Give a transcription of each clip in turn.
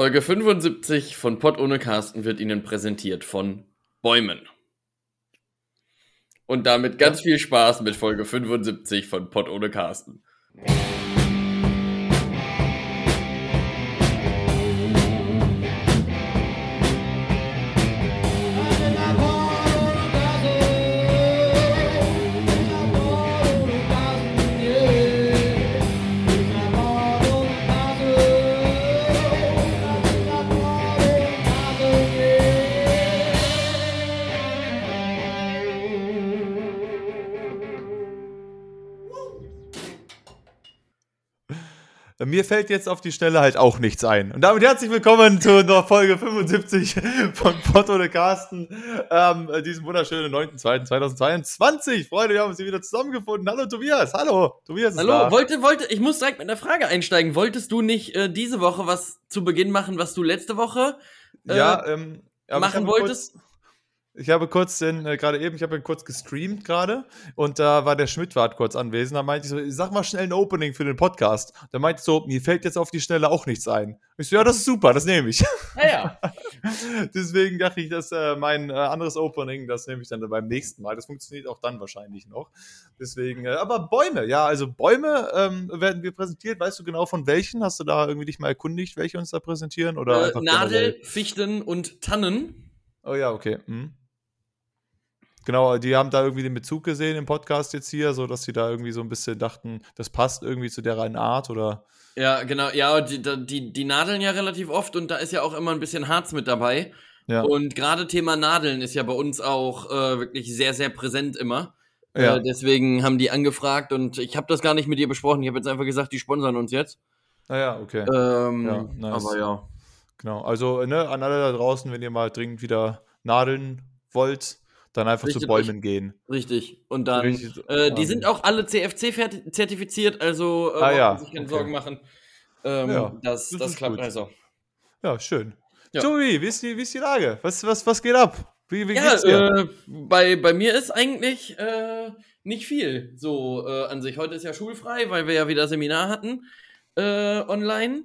Folge 75 von Pott ohne Carsten wird Ihnen präsentiert von Bäumen. Und damit ganz viel Spaß mit Folge 75 von Pott ohne Carsten. Mir fällt jetzt auf die Stelle halt auch nichts ein. Und damit herzlich willkommen zu Folge 75 von Potto de Carsten, ähm, diesem wunderschönen 9.2.2022. Freunde, wir haben uns hier wieder zusammengefunden. Hallo Tobias, hallo. Tobias Hallo, da. wollte, wollte, ich muss direkt mit einer Frage einsteigen. Wolltest du nicht äh, diese Woche was zu Beginn machen, was du letzte Woche äh, ja, ähm, machen wolltest? Kurz, ich habe kurz den, äh, gerade eben, ich habe kurz gestreamt gerade und da war der Schmidtwart kurz anwesend. Da meinte ich so, sag mal schnell ein Opening für den Podcast. Da meinte ich so, mir fällt jetzt auf die Stelle auch nichts ein. Ich so, ja, das ist super, das nehme ich. Ja, ja. Deswegen dachte ich, dass äh, mein äh, anderes Opening, das nehme ich dann beim nächsten Mal. Das funktioniert auch dann wahrscheinlich noch. Deswegen, äh, aber Bäume, ja, also Bäume ähm, werden wir präsentiert. Weißt du genau von welchen? Hast du da irgendwie dich mal erkundigt, welche uns da präsentieren? Oder äh, Nadel, Fichten und Tannen. Oh ja, okay. Hm. Genau, die haben da irgendwie den Bezug gesehen im Podcast jetzt hier, so dass sie da irgendwie so ein bisschen dachten, das passt irgendwie zu deren Art oder. Ja, genau, ja, die, die, die nadeln ja relativ oft und da ist ja auch immer ein bisschen Harz mit dabei. Ja. Und gerade Thema Nadeln ist ja bei uns auch äh, wirklich sehr, sehr präsent immer. Äh, ja. Äh, deswegen haben die angefragt und ich habe das gar nicht mit dir besprochen. Ich habe jetzt einfach gesagt, die sponsern uns jetzt. Ah ja, okay. Ähm, ja, nice. Aber ja. Genau, also ne, an alle da draußen, wenn ihr mal dringend wieder nadeln wollt, dann einfach richtig, zu Bäumen gehen. Richtig. Und dann, richtig, äh, die sind auch alle CFC zertifiziert, also äh, ah, ja. sich keine okay. Sorgen machen. Ähm, ja, das, das, das klappt gut. also. Ja, schön. Ja. Tobi, wie ist, die, wie ist die Lage? Was, was, was geht ab? Wie, wie ja, geht's dir? Äh, bei, bei mir ist eigentlich äh, nicht viel so äh, an sich. Heute ist ja schulfrei, weil wir ja wieder Seminar hatten äh, online.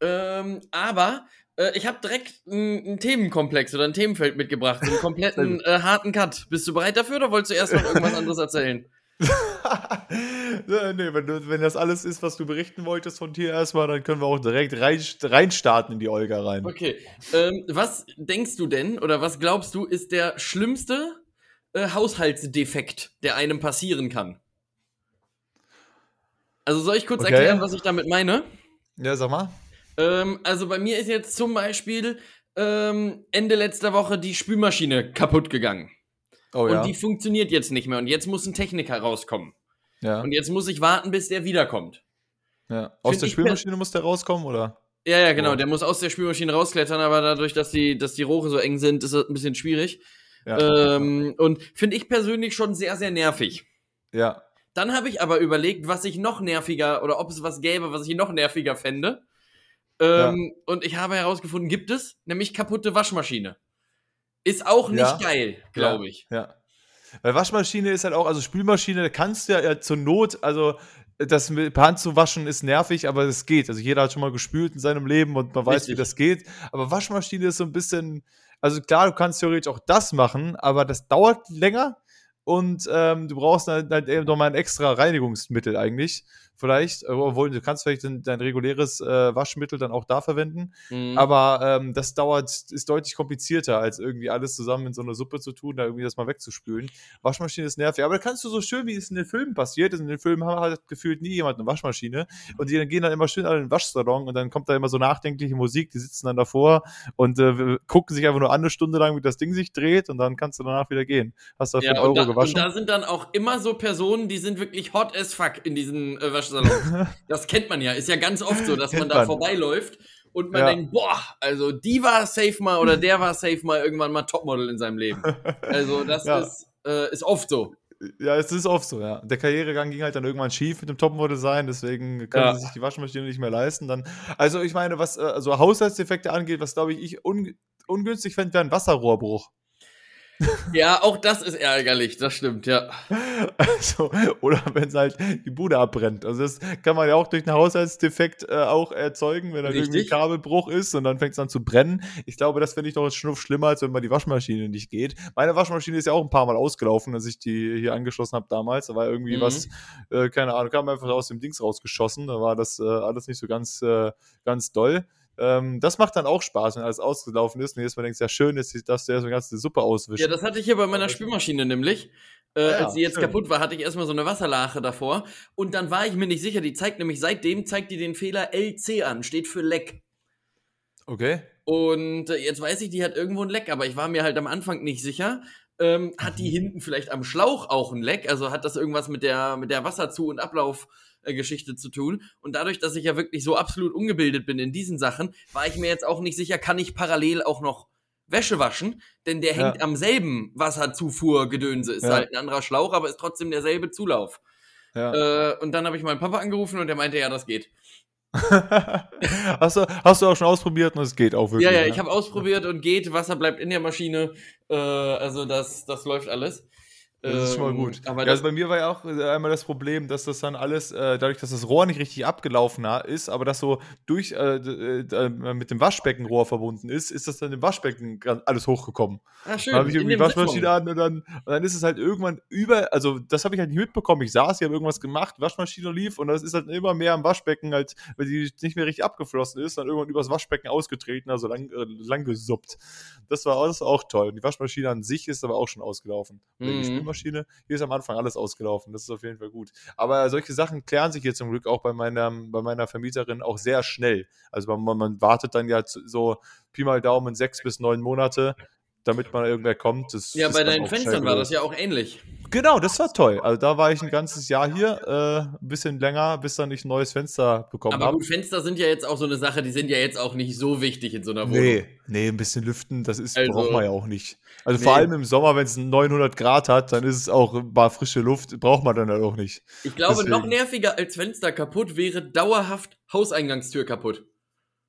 Ähm, aber äh, ich habe direkt einen Themenkomplex oder ein Themenfeld mitgebracht, einen kompletten äh, harten Cut. Bist du bereit dafür oder wolltest du erst noch irgendwas anderes erzählen? nee, wenn, du, wenn das alles ist, was du berichten wolltest von dir erstmal, dann können wir auch direkt rein, reinstarten in die Olga rein. Okay. Ähm, was denkst du denn oder was glaubst du ist der schlimmste äh, Haushaltsdefekt, der einem passieren kann? Also soll ich kurz okay. erklären, was ich damit meine? Ja, sag mal. Ähm, also bei mir ist jetzt zum Beispiel ähm, Ende letzter Woche die Spülmaschine kaputt gegangen. Oh, und ja. die funktioniert jetzt nicht mehr. Und jetzt muss ein Techniker rauskommen. Ja. Und jetzt muss ich warten, bis der wiederkommt. Ja. Aus Find der Spülmaschine muss der rauskommen, oder? Ja, ja, genau. Oh. Der muss aus der Spülmaschine rausklettern, aber dadurch, dass die, dass die Rohre so eng sind, ist das ein bisschen schwierig. Ja. Ähm, und finde ich persönlich schon sehr, sehr nervig. Ja. Dann habe ich aber überlegt, was ich noch nerviger oder ob es was gäbe, was ich noch nerviger fände. Ähm, ja. Und ich habe herausgefunden, gibt es, nämlich kaputte Waschmaschine. Ist auch nicht ja. geil, glaube ich. Ja. Weil Waschmaschine ist halt auch, also Spülmaschine, da kannst du ja, ja zur Not, also das mit Hand zu waschen ist nervig, aber es geht. Also jeder hat schon mal gespült in seinem Leben und man weiß, Richtig. wie das geht. Aber Waschmaschine ist so ein bisschen, also klar, du kannst theoretisch auch das machen, aber das dauert länger und ähm, du brauchst halt, halt eben nochmal ein extra Reinigungsmittel eigentlich vielleicht, äh, obwohl du kannst vielleicht dein, dein reguläres äh, Waschmittel dann auch da verwenden, mhm. aber ähm, das dauert, ist deutlich komplizierter, als irgendwie alles zusammen in so eine Suppe zu tun, da irgendwie das mal wegzuspülen. Waschmaschine ist nervig, aber da kannst du so schön, wie es in den Filmen passiert ist, in den Filmen halt gefühlt nie jemand eine Waschmaschine und die gehen dann immer schön alle in den Waschsalon und dann kommt da immer so nachdenkliche Musik, die sitzen dann davor und äh, gucken sich einfach nur eine Stunde lang, wie das Ding sich dreht und dann kannst du danach wieder gehen. Hast du ja, für einen Euro da, gewaschen. Und da sind dann auch immer so Personen, die sind wirklich hot as fuck in diesen äh, Waschsalon Waschsalon. das kennt man ja. Ist ja ganz oft so, dass man da vorbeiläuft und man ja. denkt, boah, also die war safe mal oder der war safe mal irgendwann mal Topmodel in seinem Leben. Also das ja. ist, äh, ist oft so. Ja, es ist oft so, ja. Der Karrieregang ging halt dann irgendwann schief mit dem Topmodel sein, deswegen können ja. sie sich die Waschmaschine nicht mehr leisten. Dann, also ich meine, was also Haushaltsdefekte angeht, was glaube ich, ich un, ungünstig fände, wäre ein Wasserrohrbruch. Ja, auch das ist ärgerlich, das stimmt, ja. Also, oder wenn es halt die Bude abbrennt. Also das kann man ja auch durch einen Haushaltsdefekt äh, auch erzeugen, wenn da irgendwie ein Kabelbruch ist und dann fängt es an zu brennen. Ich glaube, das finde ich doch ein Schnuff schlimmer, als wenn mal die Waschmaschine nicht geht. Meine Waschmaschine ist ja auch ein paar Mal ausgelaufen, als ich die hier angeschlossen habe damals. Da war irgendwie mhm. was, äh, keine Ahnung, kam einfach aus dem Dings rausgeschossen. Da war das äh, alles nicht so ganz, äh, ganz doll. Ähm, das macht dann auch Spaß, wenn alles ausgelaufen ist und jetzt mal denkst, ja schön ist, dass du eine ganze Suppe auswischst. Ja, das hatte ich hier bei meiner Spülmaschine nämlich. Äh, ah ja, als sie jetzt schön. kaputt war, hatte ich erstmal so eine Wasserlache davor. Und dann war ich mir nicht sicher, die zeigt nämlich seitdem, zeigt die den Fehler LC an, steht für Leck. Okay. Und äh, jetzt weiß ich, die hat irgendwo ein Leck, aber ich war mir halt am Anfang nicht sicher. Ähm, hat die mhm. hinten vielleicht am Schlauch auch ein Leck? Also hat das irgendwas mit der, mit der Wasserzu- und Ablauf Geschichte zu tun. Und dadurch, dass ich ja wirklich so absolut ungebildet bin in diesen Sachen, war ich mir jetzt auch nicht sicher, kann ich parallel auch noch Wäsche waschen, denn der hängt ja. am selben Wasserzufuhrgedönse. Ist ja. halt ein anderer Schlauch, aber ist trotzdem derselbe Zulauf. Ja. Äh, und dann habe ich meinen Papa angerufen und der meinte, ja, das geht. hast, du, hast du auch schon ausprobiert und es geht auch wirklich? Ja, ja, ich habe ausprobiert und geht. Wasser bleibt in der Maschine. Äh, also das, das läuft alles. Das ist schon mal gut. Ähm, ja, also bei mir war ja auch äh, einmal das Problem, dass das dann alles, äh, dadurch, dass das Rohr nicht richtig abgelaufen ist, aber das so durch äh, äh, mit dem Waschbeckenrohr verbunden ist, ist das dann im Waschbecken alles hochgekommen. Ah, schön. Dann habe ich irgendwie die Waschmaschine an und dann, und dann ist es halt irgendwann über, also das habe ich halt nicht mitbekommen. Ich saß, ich habe irgendwas gemacht, Waschmaschine lief und das ist halt immer mehr am Waschbecken, halt, weil die nicht mehr richtig abgeflossen ist, dann irgendwann übers Waschbecken ausgetreten, also lang, lang gesuppt. Das war, das war auch toll. Und die Waschmaschine an sich ist aber auch schon ausgelaufen. Mhm. Maschine. Hier ist am Anfang alles ausgelaufen. Das ist auf jeden Fall gut. Aber solche Sachen klären sich hier zum Glück auch bei meiner, bei meiner Vermieterin auch sehr schnell. Also man, man wartet dann ja so Pi mal Daumen sechs bis neun Monate, damit mal irgendwer kommt. Das ja, bei deinen Fenstern war das ja auch ähnlich. Genau, das war toll. Also da war ich ein ganzes Jahr hier, äh, ein bisschen länger, bis dann ich ein neues Fenster bekommen habe. Aber gut. Fenster sind ja jetzt auch so eine Sache, die sind ja jetzt auch nicht so wichtig in so einer Wohnung. Nee, nee, ein bisschen lüften, das ist, also, braucht man ja auch nicht. Also nee. vor allem im Sommer, wenn es 900 Grad hat, dann ist es auch ein paar frische Luft, braucht man dann halt auch nicht. Ich glaube, Deswegen. noch nerviger als Fenster kaputt wäre dauerhaft Hauseingangstür kaputt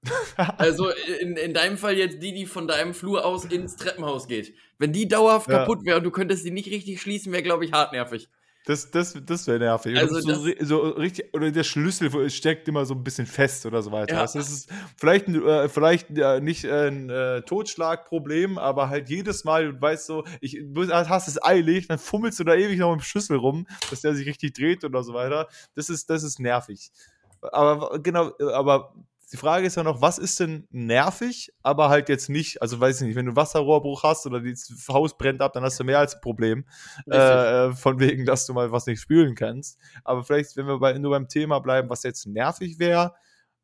also in, in deinem Fall jetzt die, die von deinem Flur aus ins Treppenhaus geht. Wenn die dauerhaft ja. kaputt wäre und du könntest sie nicht richtig schließen, wäre, glaube ich, hartnervig. Das, das, das wäre nervig. Also so, so, richtig, oder der Schlüssel steckt immer so ein bisschen fest oder so weiter. Ja. Also das ist vielleicht, äh, vielleicht äh, nicht ein äh, Totschlagproblem, aber halt jedes Mal, du weißt so, ich, du hast es eilig, dann fummelst du da ewig noch mit dem Schlüssel rum, dass der sich richtig dreht oder so weiter. Das ist, das ist nervig. Aber genau, aber die Frage ist ja noch, was ist denn nervig, aber halt jetzt nicht, also weiß ich nicht, wenn du Wasserrohrbruch hast oder das Haus brennt ab, dann hast du mehr als ein Problem. Äh, von wegen, dass du mal was nicht spülen kannst. Aber vielleicht, wenn wir bei, nur beim Thema bleiben, was jetzt nervig wäre,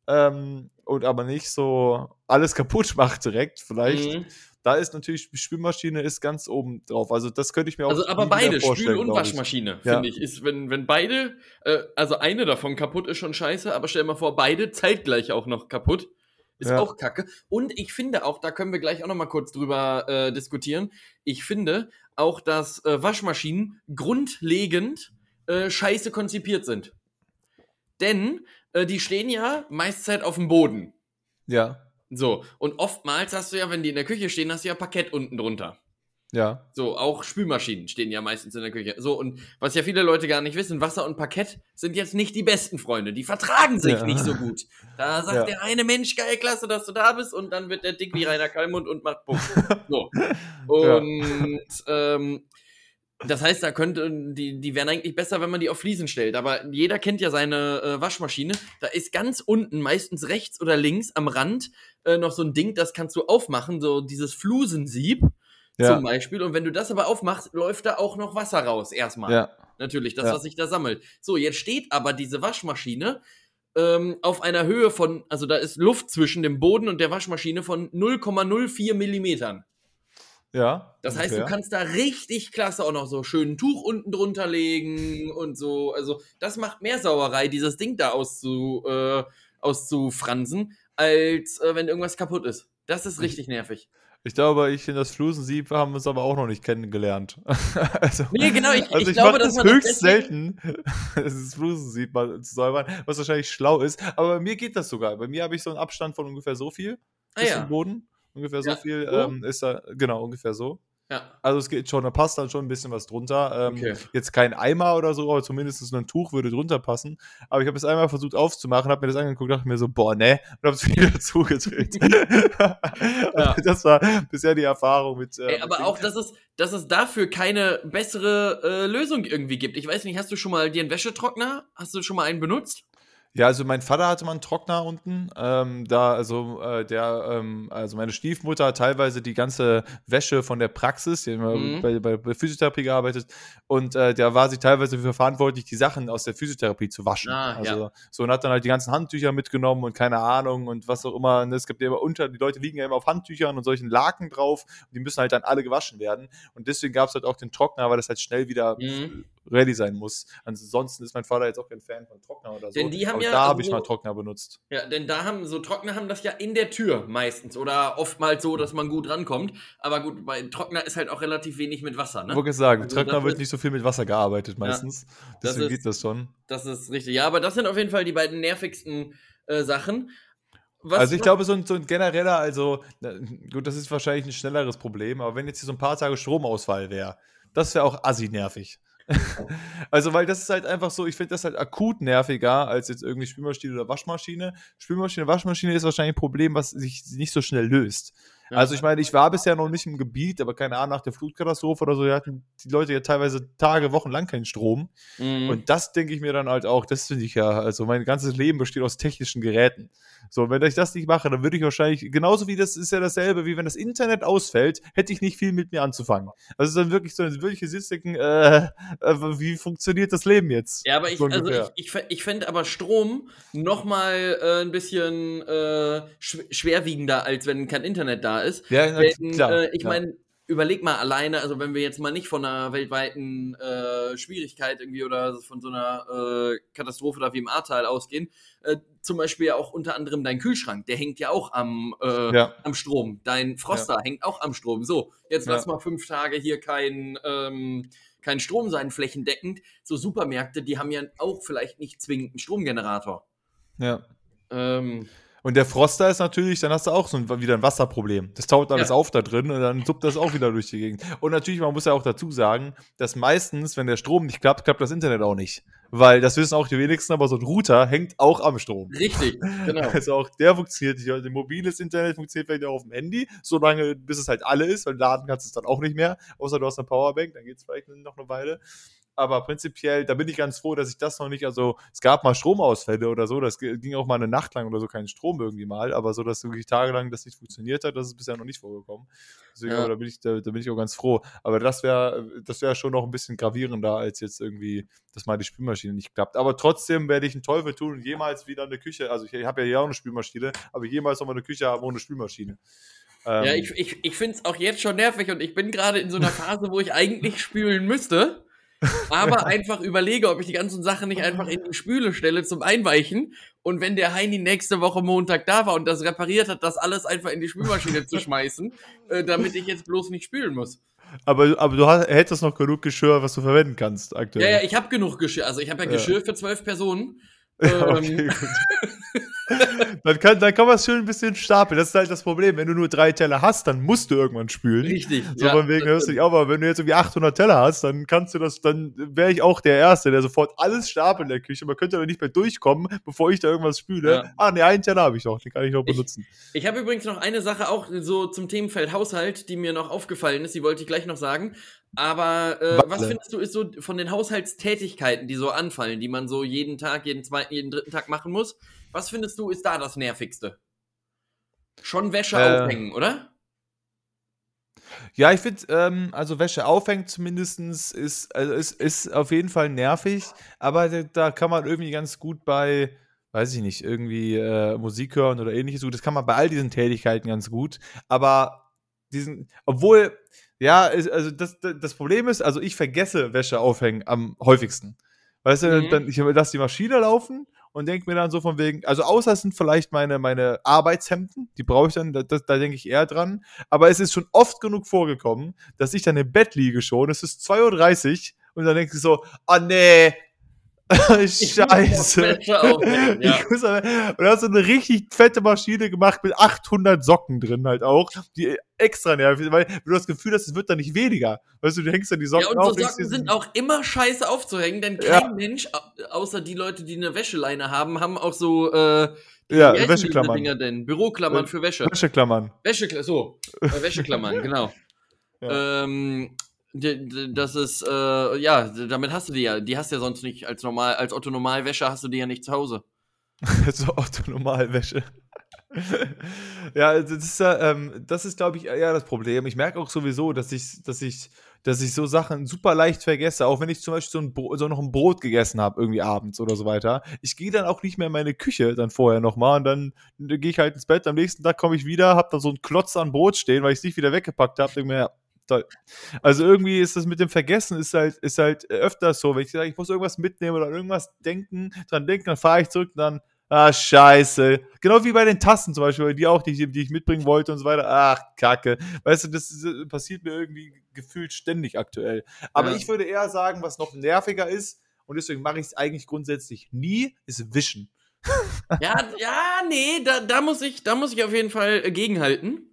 ähm, und aber nicht so alles kaputt macht direkt, vielleicht. Mhm. Da ist natürlich, die Spülmaschine ist ganz oben drauf. Also das könnte ich mir auch Also aber beide, Spül- und Waschmaschine, finde ich. Ist, wenn, wenn beide, äh, also eine davon kaputt ist schon scheiße, aber stell dir mal vor, beide zeitgleich auch noch kaputt. Ist ja. auch kacke. Und ich finde auch, da können wir gleich auch noch mal kurz drüber äh, diskutieren. Ich finde auch, dass äh, Waschmaschinen grundlegend äh, scheiße konzipiert sind. Denn äh, die stehen ja meist auf dem Boden. Ja. So, und oftmals hast du ja, wenn die in der Küche stehen, hast du ja Parkett unten drunter. Ja. So, auch Spülmaschinen stehen ja meistens in der Küche. So, und was ja viele Leute gar nicht wissen, Wasser und Parkett sind jetzt nicht die besten Freunde. Die vertragen sich ja. nicht so gut. Da sagt ja. der eine Mensch, geil, klasse, dass du da bist, und dann wird der dick wie Rainer Kallmund und macht Bumm. So. Und ja. ähm, das heißt, da könnte, die, die wären eigentlich besser, wenn man die auf Fliesen stellt. Aber jeder kennt ja seine äh, Waschmaschine. Da ist ganz unten, meistens rechts oder links am Rand, äh, noch so ein Ding, das kannst du aufmachen, so dieses Flusensieb ja. zum Beispiel. Und wenn du das aber aufmachst, läuft da auch noch Wasser raus, erstmal. Ja. Natürlich, das, ja. was sich da sammelt. So, jetzt steht aber diese Waschmaschine ähm, auf einer Höhe von, also da ist Luft zwischen dem Boden und der Waschmaschine von 0,04 Millimetern. Ja. Das heißt, okay. du kannst da richtig klasse auch noch so schön ein Tuch unten drunter legen und so. Also, das macht mehr Sauerei, dieses Ding da auszu, äh, auszufransen, als äh, wenn irgendwas kaputt ist. Das ist richtig nervig. Ich glaube, ich in das Flusensieb haben uns aber auch noch nicht kennengelernt. also, nee, genau, ich, also ich, ich glaube, das höchst das selten, das Flusensieb mal zu säubern, was wahrscheinlich schlau ist. Aber bei mir geht das sogar. Bei mir habe ich so einen Abstand von ungefähr so viel ah, bis ja. zum Boden. Ungefähr ja. so viel ähm, ist da, genau, ungefähr so. Ja. Also es geht schon, da passt dann schon ein bisschen was drunter. Ähm, okay. Jetzt kein Eimer oder so, aber zumindest ein Tuch würde drunter passen. Aber ich habe es einmal versucht aufzumachen, habe mir das angeguckt, dachte mir so, boah, ne, und habe es wieder zugedreht. ja. Das war bisher die Erfahrung mit. Äh, Ey, aber mit auch, dass es, dass es dafür keine bessere äh, Lösung irgendwie gibt. Ich weiß nicht, hast du schon mal dir einen Wäschetrockner? Hast du schon mal einen benutzt? Ja, also mein Vater hatte mal einen Trockner unten. Ähm, da, also äh, der, ähm, also meine Stiefmutter hat teilweise die ganze Wäsche von der Praxis, die mhm. bei, bei, bei, Physiotherapie gearbeitet, und äh, der war sie teilweise für verantwortlich, die Sachen aus der Physiotherapie zu waschen. Ah, also ja. so und hat dann halt die ganzen Handtücher mitgenommen und keine Ahnung und was auch immer. Und es gibt ja immer unter, die Leute liegen ja immer auf Handtüchern und solchen Laken drauf und die müssen halt dann alle gewaschen werden. Und deswegen gab es halt auch den Trockner, weil das halt schnell wieder mhm ready sein muss. Ansonsten ist mein Vater jetzt auch kein Fan von Trockner oder so. Denn die haben ja, da habe ich mal Trockner benutzt. Ja, denn da haben so Trockner haben das ja in der Tür meistens oder oftmals so, dass man gut rankommt. Aber gut, bei Trockner ist halt auch relativ wenig mit Wasser. Ne? Ich wollte sagen, also Trockner wird nicht so viel mit Wasser gearbeitet meistens. Ja, Deswegen ist, geht das schon. Das ist richtig. Ja, aber das sind auf jeden Fall die beiden nervigsten äh, Sachen. Was, also ich glaube, so ein, so ein genereller, also gut, das ist wahrscheinlich ein schnelleres Problem, aber wenn jetzt hier so ein paar Tage Stromausfall wäre, das wäre auch assi nervig. also, weil das ist halt einfach so, ich finde das halt akut nerviger als jetzt irgendwie Spülmaschine oder Waschmaschine. Spülmaschine, Waschmaschine ist wahrscheinlich ein Problem, was sich nicht so schnell löst. Also ich meine, ich war bisher noch nicht im Gebiet, aber keine Ahnung, nach der Flutkatastrophe oder so, hatten die Leute ja teilweise Tage, Wochen lang keinen Strom. Mhm. Und das denke ich mir dann halt auch, das finde ich ja, also mein ganzes Leben besteht aus technischen Geräten. So, wenn ich das nicht mache, dann würde ich wahrscheinlich, genauso wie das ist ja dasselbe, wie wenn das Internet ausfällt, hätte ich nicht viel mit mir anzufangen. Also es ist dann wirklich so ein wirkliches Sitzdecken, äh, äh, wie funktioniert das Leben jetzt? Ja, aber ich, so also ich, ich, ich fände aber Strom nochmal äh, ein bisschen äh, schwerwiegender, als wenn kein Internet da ist. Ja, Denn, klar. Äh, ich meine, überleg mal alleine, also wenn wir jetzt mal nicht von einer weltweiten äh, Schwierigkeit irgendwie oder von so einer äh, Katastrophe da wie im Ahrtal ausgehen, äh, zum Beispiel auch unter anderem dein Kühlschrank, der hängt ja auch am, äh, ja. am Strom. Dein Froster ja. hängt auch am Strom. So, jetzt lass mal fünf Tage hier kein, ähm, kein Strom sein, flächendeckend. So Supermärkte, die haben ja auch vielleicht nicht zwingend einen Stromgenerator. Ja. Ähm, und der Froster ist natürlich, dann hast du auch so ein, wieder ein Wasserproblem. Das taut alles ja. auf da drin und dann suppt das auch wieder durch die Gegend. Und natürlich, man muss ja auch dazu sagen, dass meistens, wenn der Strom nicht klappt, klappt das Internet auch nicht. Weil das wissen auch die wenigsten, aber so ein Router hängt auch am Strom. Richtig, genau. Also auch der funktioniert nicht. Also mobiles Internet funktioniert vielleicht auch auf dem Handy, solange bis es halt alle ist, weil laden kannst du es dann auch nicht mehr, außer du hast eine Powerbank, dann geht es vielleicht noch eine Weile aber prinzipiell, da bin ich ganz froh, dass ich das noch nicht, also es gab mal Stromausfälle oder so, das ging auch mal eine Nacht lang oder so kein Strom irgendwie mal, aber so, dass wirklich tagelang das nicht funktioniert hat, das ist bisher noch nicht vorgekommen. Deswegen, ja. da, bin ich, da, da, bin ich auch ganz froh. Aber das wäre das wäre schon noch ein bisschen gravierender, als jetzt irgendwie, dass mal die Spülmaschine nicht klappt. Aber trotzdem werde ich einen Teufel tun und jemals wieder eine Küche, also ich, ich habe ja hier auch eine Spülmaschine, aber jemals noch mal eine Küche haben ohne Spülmaschine. ja, ähm, ich, ich, ich finde es auch jetzt schon nervig und ich bin gerade in so einer Phase, wo ich eigentlich spülen müsste aber einfach überlege, ob ich die ganzen Sachen nicht einfach in die Spüle stelle zum Einweichen und wenn der Heini nächste Woche Montag da war und das repariert hat, das alles einfach in die Spülmaschine zu schmeißen, äh, damit ich jetzt bloß nicht spülen muss. Aber, aber du hast, hättest noch genug Geschirr, was du verwenden kannst aktuell. Ja, ja, ich habe genug Geschirr. Also ich habe ja Geschirr ja. für zwölf Personen. Ja, okay, ähm, dann kann, dann kann man es schön ein bisschen stapeln. Das ist halt das Problem. Wenn du nur drei Teller hast, dann musst du irgendwann spülen. Richtig. So ja, von wegen hörst du dich auf. Aber wenn du jetzt irgendwie 800 Teller hast, dann kannst du das, dann wäre ich auch der Erste, der sofort alles stapelt in der Küche. Man könnte da nicht mehr durchkommen, bevor ich da irgendwas spüle. Ja. Ah, ne, einen Teller habe ich noch. Den kann ich noch benutzen. Ich, ich habe übrigens noch eine Sache auch so zum Themenfeld Haushalt, die mir noch aufgefallen ist. Die wollte ich gleich noch sagen. Aber äh, was findest du ist so von den Haushaltstätigkeiten, die so anfallen, die man so jeden Tag, jeden zweiten, jeden dritten Tag machen muss? Was findest du ist da das Nervigste? Schon Wäsche äh, aufhängen, oder? Ja, ich finde, ähm, also Wäsche aufhängen zumindest ist, also ist, ist auf jeden Fall nervig, aber da, kann man irgendwie ganz gut bei, weiß ich nicht, irgendwie äh, Musik hören oder ähnliches. Das kann man bei all diesen Tätigkeiten ganz gut, aber diesen, obwohl, ja, ist, also das, das Problem ist, also ich vergesse Wäsche aufhängen am häufigsten. Weißt du, mhm. dann, ich lasse die Maschine laufen und denke mir dann so von wegen, also außer es sind vielleicht meine, meine Arbeitshemden, die brauche ich dann, da, da denke ich eher dran. Aber es ist schon oft genug vorgekommen, dass ich dann im Bett liege schon, es ist 2.30 Uhr und dann denke ich so, ah oh, nee, Scheiße. Ich ja. muss aber, und da hast du eine richtig fette Maschine gemacht mit 800 Socken drin halt auch, die extra nervig, weil du das Gefühl hast, es wird dann nicht weniger. Weißt du, du hängst dann die Socken auf. Ja, und so Socken sind auch immer scheiße aufzuhängen, denn kein ja. Mensch, außer die Leute, die eine Wäscheleine haben, haben auch so, äh, ja, Wäscheklammern. Dinger denn? Büroklammern äh, für Wäsche. Wäscheklammern. Wäscheklammern, so. Äh, Wäscheklammern, genau. Ja. Ähm, das ist, äh, ja, damit hast du die ja. Die hast du ja sonst nicht als normal, als Otto Normalwäsche hast du die ja nicht zu Hause. so Otto Normalwäsche. ja, das ist, ähm, das ist, glaube ich, eher das Problem. Ich merke auch sowieso, dass ich, dass ich, dass ich so Sachen super leicht vergesse, auch wenn ich zum Beispiel so, ein so noch ein Brot gegessen habe, irgendwie abends oder so weiter. Ich gehe dann auch nicht mehr in meine Küche dann vorher nochmal und dann, dann gehe ich halt ins Bett. Am nächsten Tag komme ich wieder, habe da so einen Klotz an Brot stehen, weil ich es nicht wieder weggepackt habe. Denke mir, ja, toll. Also irgendwie ist das mit dem Vergessen ist halt, ist halt öfters so, wenn ich sage, ich muss irgendwas mitnehmen oder irgendwas denken, dran denken, dann fahre ich zurück und dann, ah, scheiße. Genau wie bei den Tassen zum Beispiel, die auch, die, die ich mitbringen wollte und so weiter. Ach, kacke. Weißt du, das, das passiert mir irgendwie gefühlt ständig aktuell. Aber ja. ich würde eher sagen, was noch nerviger ist, und deswegen mache ich es eigentlich grundsätzlich nie, ist Wischen. ja, ja, nee, da, da, muss ich, da muss ich auf jeden Fall gegenhalten.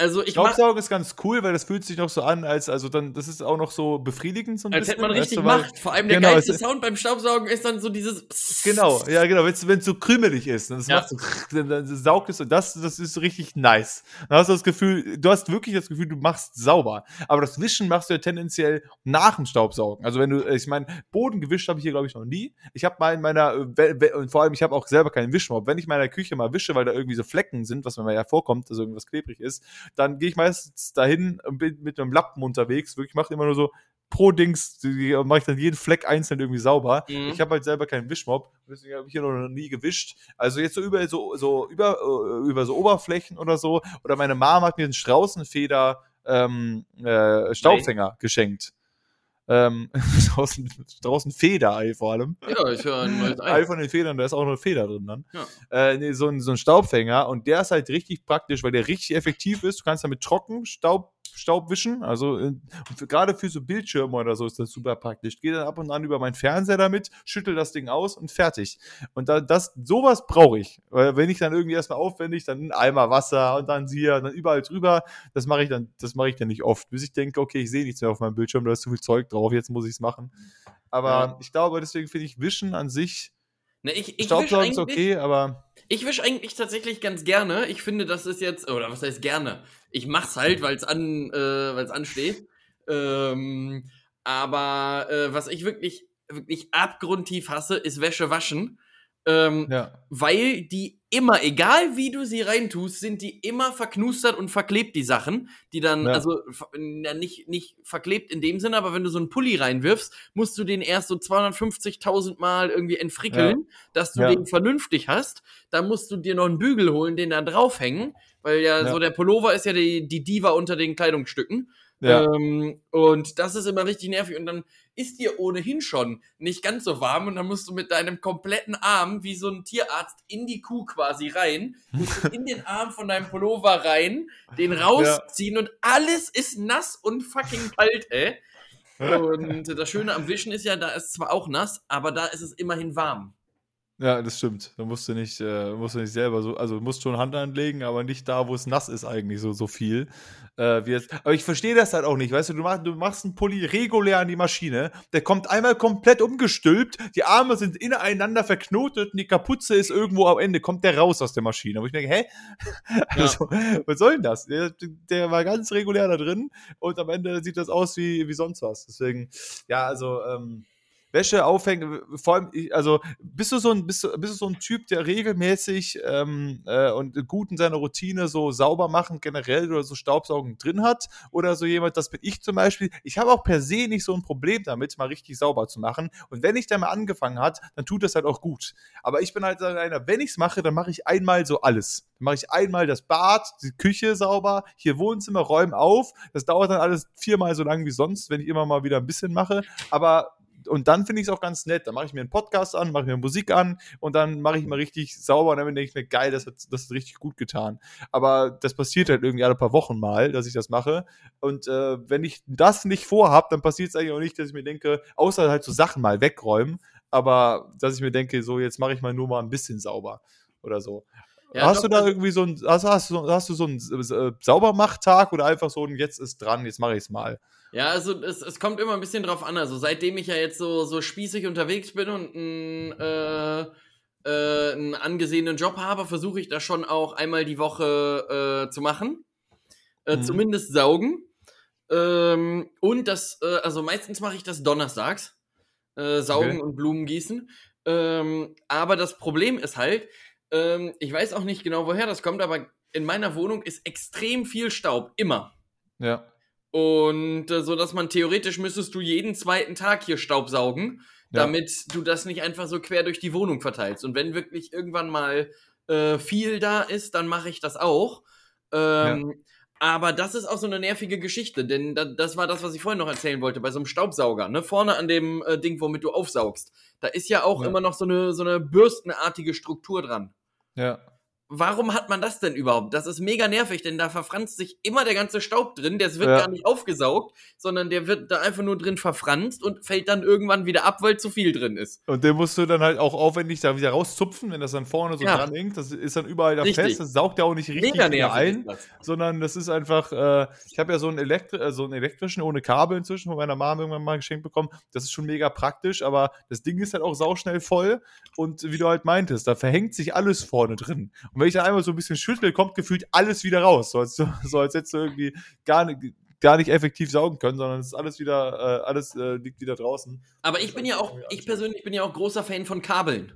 Also ich Staubsaugen ist ganz cool, weil das fühlt sich noch so an, als also dann das ist auch noch so befriedigend so ein als bisschen. Als hätte man richtig weißt du, Macht. Vor allem der genau, geilste Sound beim Staubsaugen ist dann so dieses. Genau, ja genau, wenn es so krümelig ist, das ja. so, dann, dann saugt es und das das ist richtig nice. Dann hast du das Gefühl, du hast wirklich das Gefühl, du machst sauber, aber das Wischen machst du ja tendenziell nach dem Staubsaugen. Also wenn du ich meine, Boden gewischt habe ich hier glaube ich noch nie. Ich habe mal in meiner und vor allem ich habe auch selber keinen Wischmob. Wenn ich in meiner Küche mal wische, weil da irgendwie so Flecken sind, was mir ja vorkommt, dass irgendwas klebrig ist, dann gehe ich meistens dahin und bin mit einem Lappen unterwegs. Wirklich, mache immer nur so pro Dings, mache ich dann jeden Fleck einzeln irgendwie sauber. Mhm. Ich habe halt selber keinen Wischmob, deswegen habe ich hier noch nie gewischt. Also jetzt so über so, so über, äh, über so Oberflächen oder so. Oder meine Mom hat mir einen Straußenfeder ähm, äh, Staubfänger Nein. geschenkt. Ähm, draußen, draußen Federei vor allem. Ja, ich höre ein neues Ei. Ei von den Federn, da ist auch noch eine Feder drin dann. Ja. Äh, nee, so, ein, so ein Staubfänger und der ist halt richtig praktisch, weil der richtig effektiv ist. Du kannst damit trocken Staub Staub wischen. Also äh, gerade für so Bildschirme oder so ist das super praktisch. Ich gehe dann ab und an über meinen Fernseher damit, schüttel das Ding aus und fertig. Und da, das, sowas brauche ich. Weil wenn ich dann irgendwie erstmal aufwendig, dann ein Eimer Wasser und dann hier, und dann überall drüber, das mache ich dann, das mache ich dann nicht oft. Bis ich denke, okay, ich sehe nichts mehr auf meinem Bildschirm, da ist zu viel Zeug drauf, jetzt muss ich es machen. Aber ja. ich glaube, deswegen finde ich Wischen an sich. Ne, ich, ich Staubsaugen ist okay, aber. Ich wische eigentlich tatsächlich ganz gerne. Ich finde, das ist jetzt, oder was heißt gerne? Ich mach's halt, weil es an, äh, ansteht. Ähm, aber äh, was ich wirklich, wirklich abgrundtief hasse, ist Wäsche waschen. Ähm, ja. Weil die immer, egal wie du sie reintust, sind die immer verknustert und verklebt, die Sachen. Die dann, ja. also ja, nicht, nicht verklebt in dem Sinne, aber wenn du so einen Pulli reinwirfst, musst du den erst so 250.000 Mal irgendwie entfrickeln, dass du den vernünftig hast. Dann musst du dir noch einen Bügel holen, den da draufhängen, weil ja, so der Pullover ist ja die, die Diva unter den Kleidungsstücken. Ja. Ähm, und das ist immer richtig nervig. Und dann ist dir ohnehin schon nicht ganz so warm und dann musst du mit deinem kompletten Arm wie so ein Tierarzt in die Kuh quasi rein, musst du in den Arm von deinem Pullover rein, den rausziehen ja. und alles ist nass und fucking kalt, ey. Und das Schöne am Wischen ist ja, da ist zwar auch nass, aber da ist es immerhin warm. Ja, das stimmt. Da musst du nicht, äh, musst du nicht selber so, also du musst schon Hand anlegen, aber nicht da, wo es nass ist eigentlich so, so viel. Äh, wie jetzt. Aber ich verstehe das halt auch nicht, weißt du, du machst, du machst einen Pulli regulär an die Maschine, der kommt einmal komplett umgestülpt, die Arme sind ineinander verknotet und die Kapuze ist irgendwo am Ende, kommt der raus aus der Maschine. Wo ich denke, hä? Also, ja. was soll denn das? Der, der, war ganz regulär da drin und am Ende sieht das aus wie, wie sonst was. Deswegen, ja, also, ähm, Wäsche aufhängen, vor allem, also bist du so ein, bist du, bist du so ein Typ, der regelmäßig ähm, äh, und gut in seiner Routine so sauber machen generell oder so Staubsaugen drin hat? Oder so jemand, das bin ich zum Beispiel. Ich habe auch per se nicht so ein Problem damit, mal richtig sauber zu machen. Und wenn ich da mal angefangen hat, dann tut das halt auch gut. Aber ich bin halt einer, wenn ich es mache, dann mache ich einmal so alles. Dann mache ich einmal das Bad, die Küche sauber, hier Wohnzimmer, räumen auf. Das dauert dann alles viermal so lang wie sonst, wenn ich immer mal wieder ein bisschen mache. Aber und dann finde ich es auch ganz nett. Dann mache ich mir einen Podcast an, mache mir Musik an und dann mache ich mal richtig sauber und dann denke ich mir, geil, das hat, das hat richtig gut getan. Aber das passiert halt irgendwie alle paar Wochen mal, dass ich das mache. Und äh, wenn ich das nicht vorhabe, dann passiert es eigentlich auch nicht, dass ich mir denke, außer halt so Sachen mal wegräumen, aber dass ich mir denke, so jetzt mache ich mal nur mal ein bisschen sauber oder so. Ja, hast doch, du da irgendwie so ein, hast, hast, hast du so einen äh, Saubermachttag oder einfach so ein Jetzt ist dran, jetzt mache ich es mal? Ja, also es, es kommt immer ein bisschen drauf an. Also seitdem ich ja jetzt so, so spießig unterwegs bin und ein, äh, äh, einen angesehenen Job habe, versuche ich das schon auch einmal die Woche äh, zu machen. Äh, mhm. Zumindest saugen. Ähm, und das, äh, also meistens mache ich das donnerstags. Äh, saugen okay. und Blumen gießen. Ähm, aber das Problem ist halt, ähm, ich weiß auch nicht genau, woher das kommt, aber in meiner Wohnung ist extrem viel Staub. Immer. Ja. Und äh, so dass man theoretisch müsstest du jeden zweiten Tag hier Staub saugen, ja. damit du das nicht einfach so quer durch die Wohnung verteilst. Und wenn wirklich irgendwann mal äh, viel da ist, dann mache ich das auch. Ähm, ja. Aber das ist auch so eine nervige Geschichte, denn da, das war das, was ich vorhin noch erzählen wollte, bei so einem Staubsauger, ne? Vorne an dem äh, Ding, womit du aufsaugst. Da ist ja auch ja. immer noch so eine, so eine bürstenartige Struktur dran. Ja warum hat man das denn überhaupt? Das ist mega nervig, denn da verfranst sich immer der ganze Staub drin. Der wird ja. gar nicht aufgesaugt, sondern der wird da einfach nur drin verfranst und fällt dann irgendwann wieder ab, weil zu viel drin ist. Und den musst du dann halt auch aufwendig da wieder rauszupfen, wenn das dann vorne so ja. dran hängt. Das ist dann überall da richtig. fest. Das saugt ja auch nicht richtig mega ein, sondern das ist einfach. Äh, ich habe ja so einen, Elektri äh, so einen elektrischen ohne Kabel inzwischen von meiner Mama irgendwann mal geschenkt bekommen. Das ist schon mega praktisch, aber das Ding ist halt auch sauschnell voll. Und wie du halt meintest, da verhängt sich alles vorne drin. Und wenn ich da einmal so ein bisschen schüttel, kommt gefühlt alles wieder raus. So als, so als hättest du irgendwie gar nicht, gar nicht effektiv saugen können, sondern es ist alles wieder, äh, alles äh, liegt wieder draußen. Aber ich bin ja auch, ich persönlich bin ja auch großer Fan von Kabeln.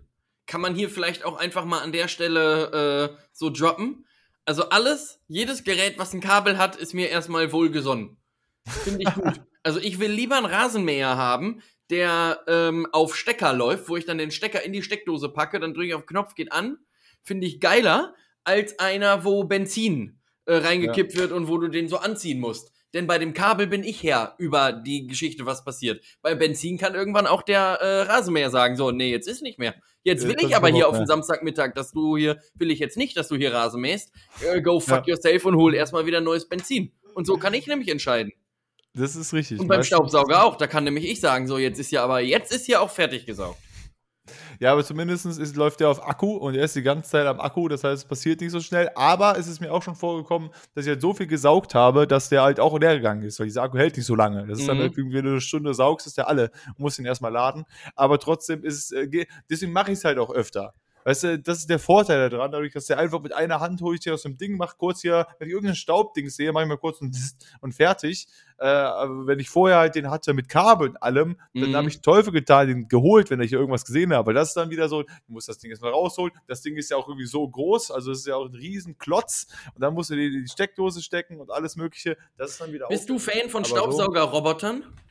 Kann man hier vielleicht auch einfach mal an der Stelle äh, so droppen? Also alles, jedes Gerät, was ein Kabel hat, ist mir erstmal wohlgesonnen. Finde ich gut. Also ich will lieber einen Rasenmäher haben, der ähm, auf Stecker läuft, wo ich dann den Stecker in die Steckdose packe, dann drücke ich auf Knopf, geht an. Finde ich geiler, als einer, wo Benzin äh, reingekippt ja. wird und wo du den so anziehen musst. Denn bei dem Kabel bin ich her über die Geschichte, was passiert. Bei Benzin kann irgendwann auch der äh, Rasenmäher sagen, so, nee, jetzt ist nicht mehr. Jetzt will ja, ich aber hier auf den Samstagmittag, dass du hier, will ich jetzt nicht, dass du hier Rasen mähst. Äh, go fuck ja. yourself und hol erstmal wieder neues Benzin. Und so kann ich nämlich entscheiden. Das ist richtig. Und beim Staubsauger auch. Da kann nämlich ich sagen, so, jetzt ist ja aber, jetzt ist ja auch fertig gesaugt. Ja, aber zumindest ist, läuft der auf Akku und er ist die ganze Zeit am Akku, das heißt, es passiert nicht so schnell. Aber es ist mir auch schon vorgekommen, dass ich halt so viel gesaugt habe, dass der halt auch leer gegangen ist, weil dieser Akku hält nicht so lange. Das ist dann mhm. irgendwie, wenn du eine Stunde saugst, ist der alle musst ihn erstmal laden. Aber trotzdem ist es, äh, deswegen mache ich es halt auch öfter. Weißt du, das ist der Vorteil daran, dadurch, dass der einfach mit einer Hand hole ich dir aus dem Ding, mach kurz hier, wenn ich irgendein Staubding sehe, mache ich mal kurz und, und fertig. Äh, aber wenn ich vorher halt den hatte mit Kabel und allem, dann mhm. habe ich Teufel getan, den geholt, wenn ich hier irgendwas gesehen habe. Das ist dann wieder so, du musst das Ding erstmal rausholen. Das Ding ist ja auch irgendwie so groß, also es ist ja auch ein riesen Klotz. Und dann musst du die, die Steckdose stecken und alles Mögliche. Das ist dann wieder Bist du Fan von Staubsaugerrobotern? So,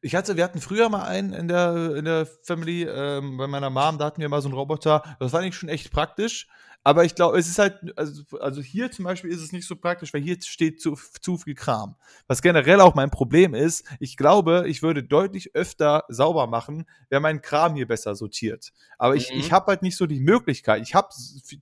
ich hatte, wir hatten früher mal einen in der, in der Family, ähm, bei meiner Mom, da hatten wir mal so einen Roboter. Das fand ich schon echt praktisch. Aber ich glaube, es ist halt, also, also, hier zum Beispiel ist es nicht so praktisch, weil hier steht zu, zu viel Kram. Was generell auch mein Problem ist, ich glaube, ich würde deutlich öfter sauber machen, wäre mein Kram hier besser sortiert. Aber mhm. ich, ich habe halt nicht so die Möglichkeit. Ich habe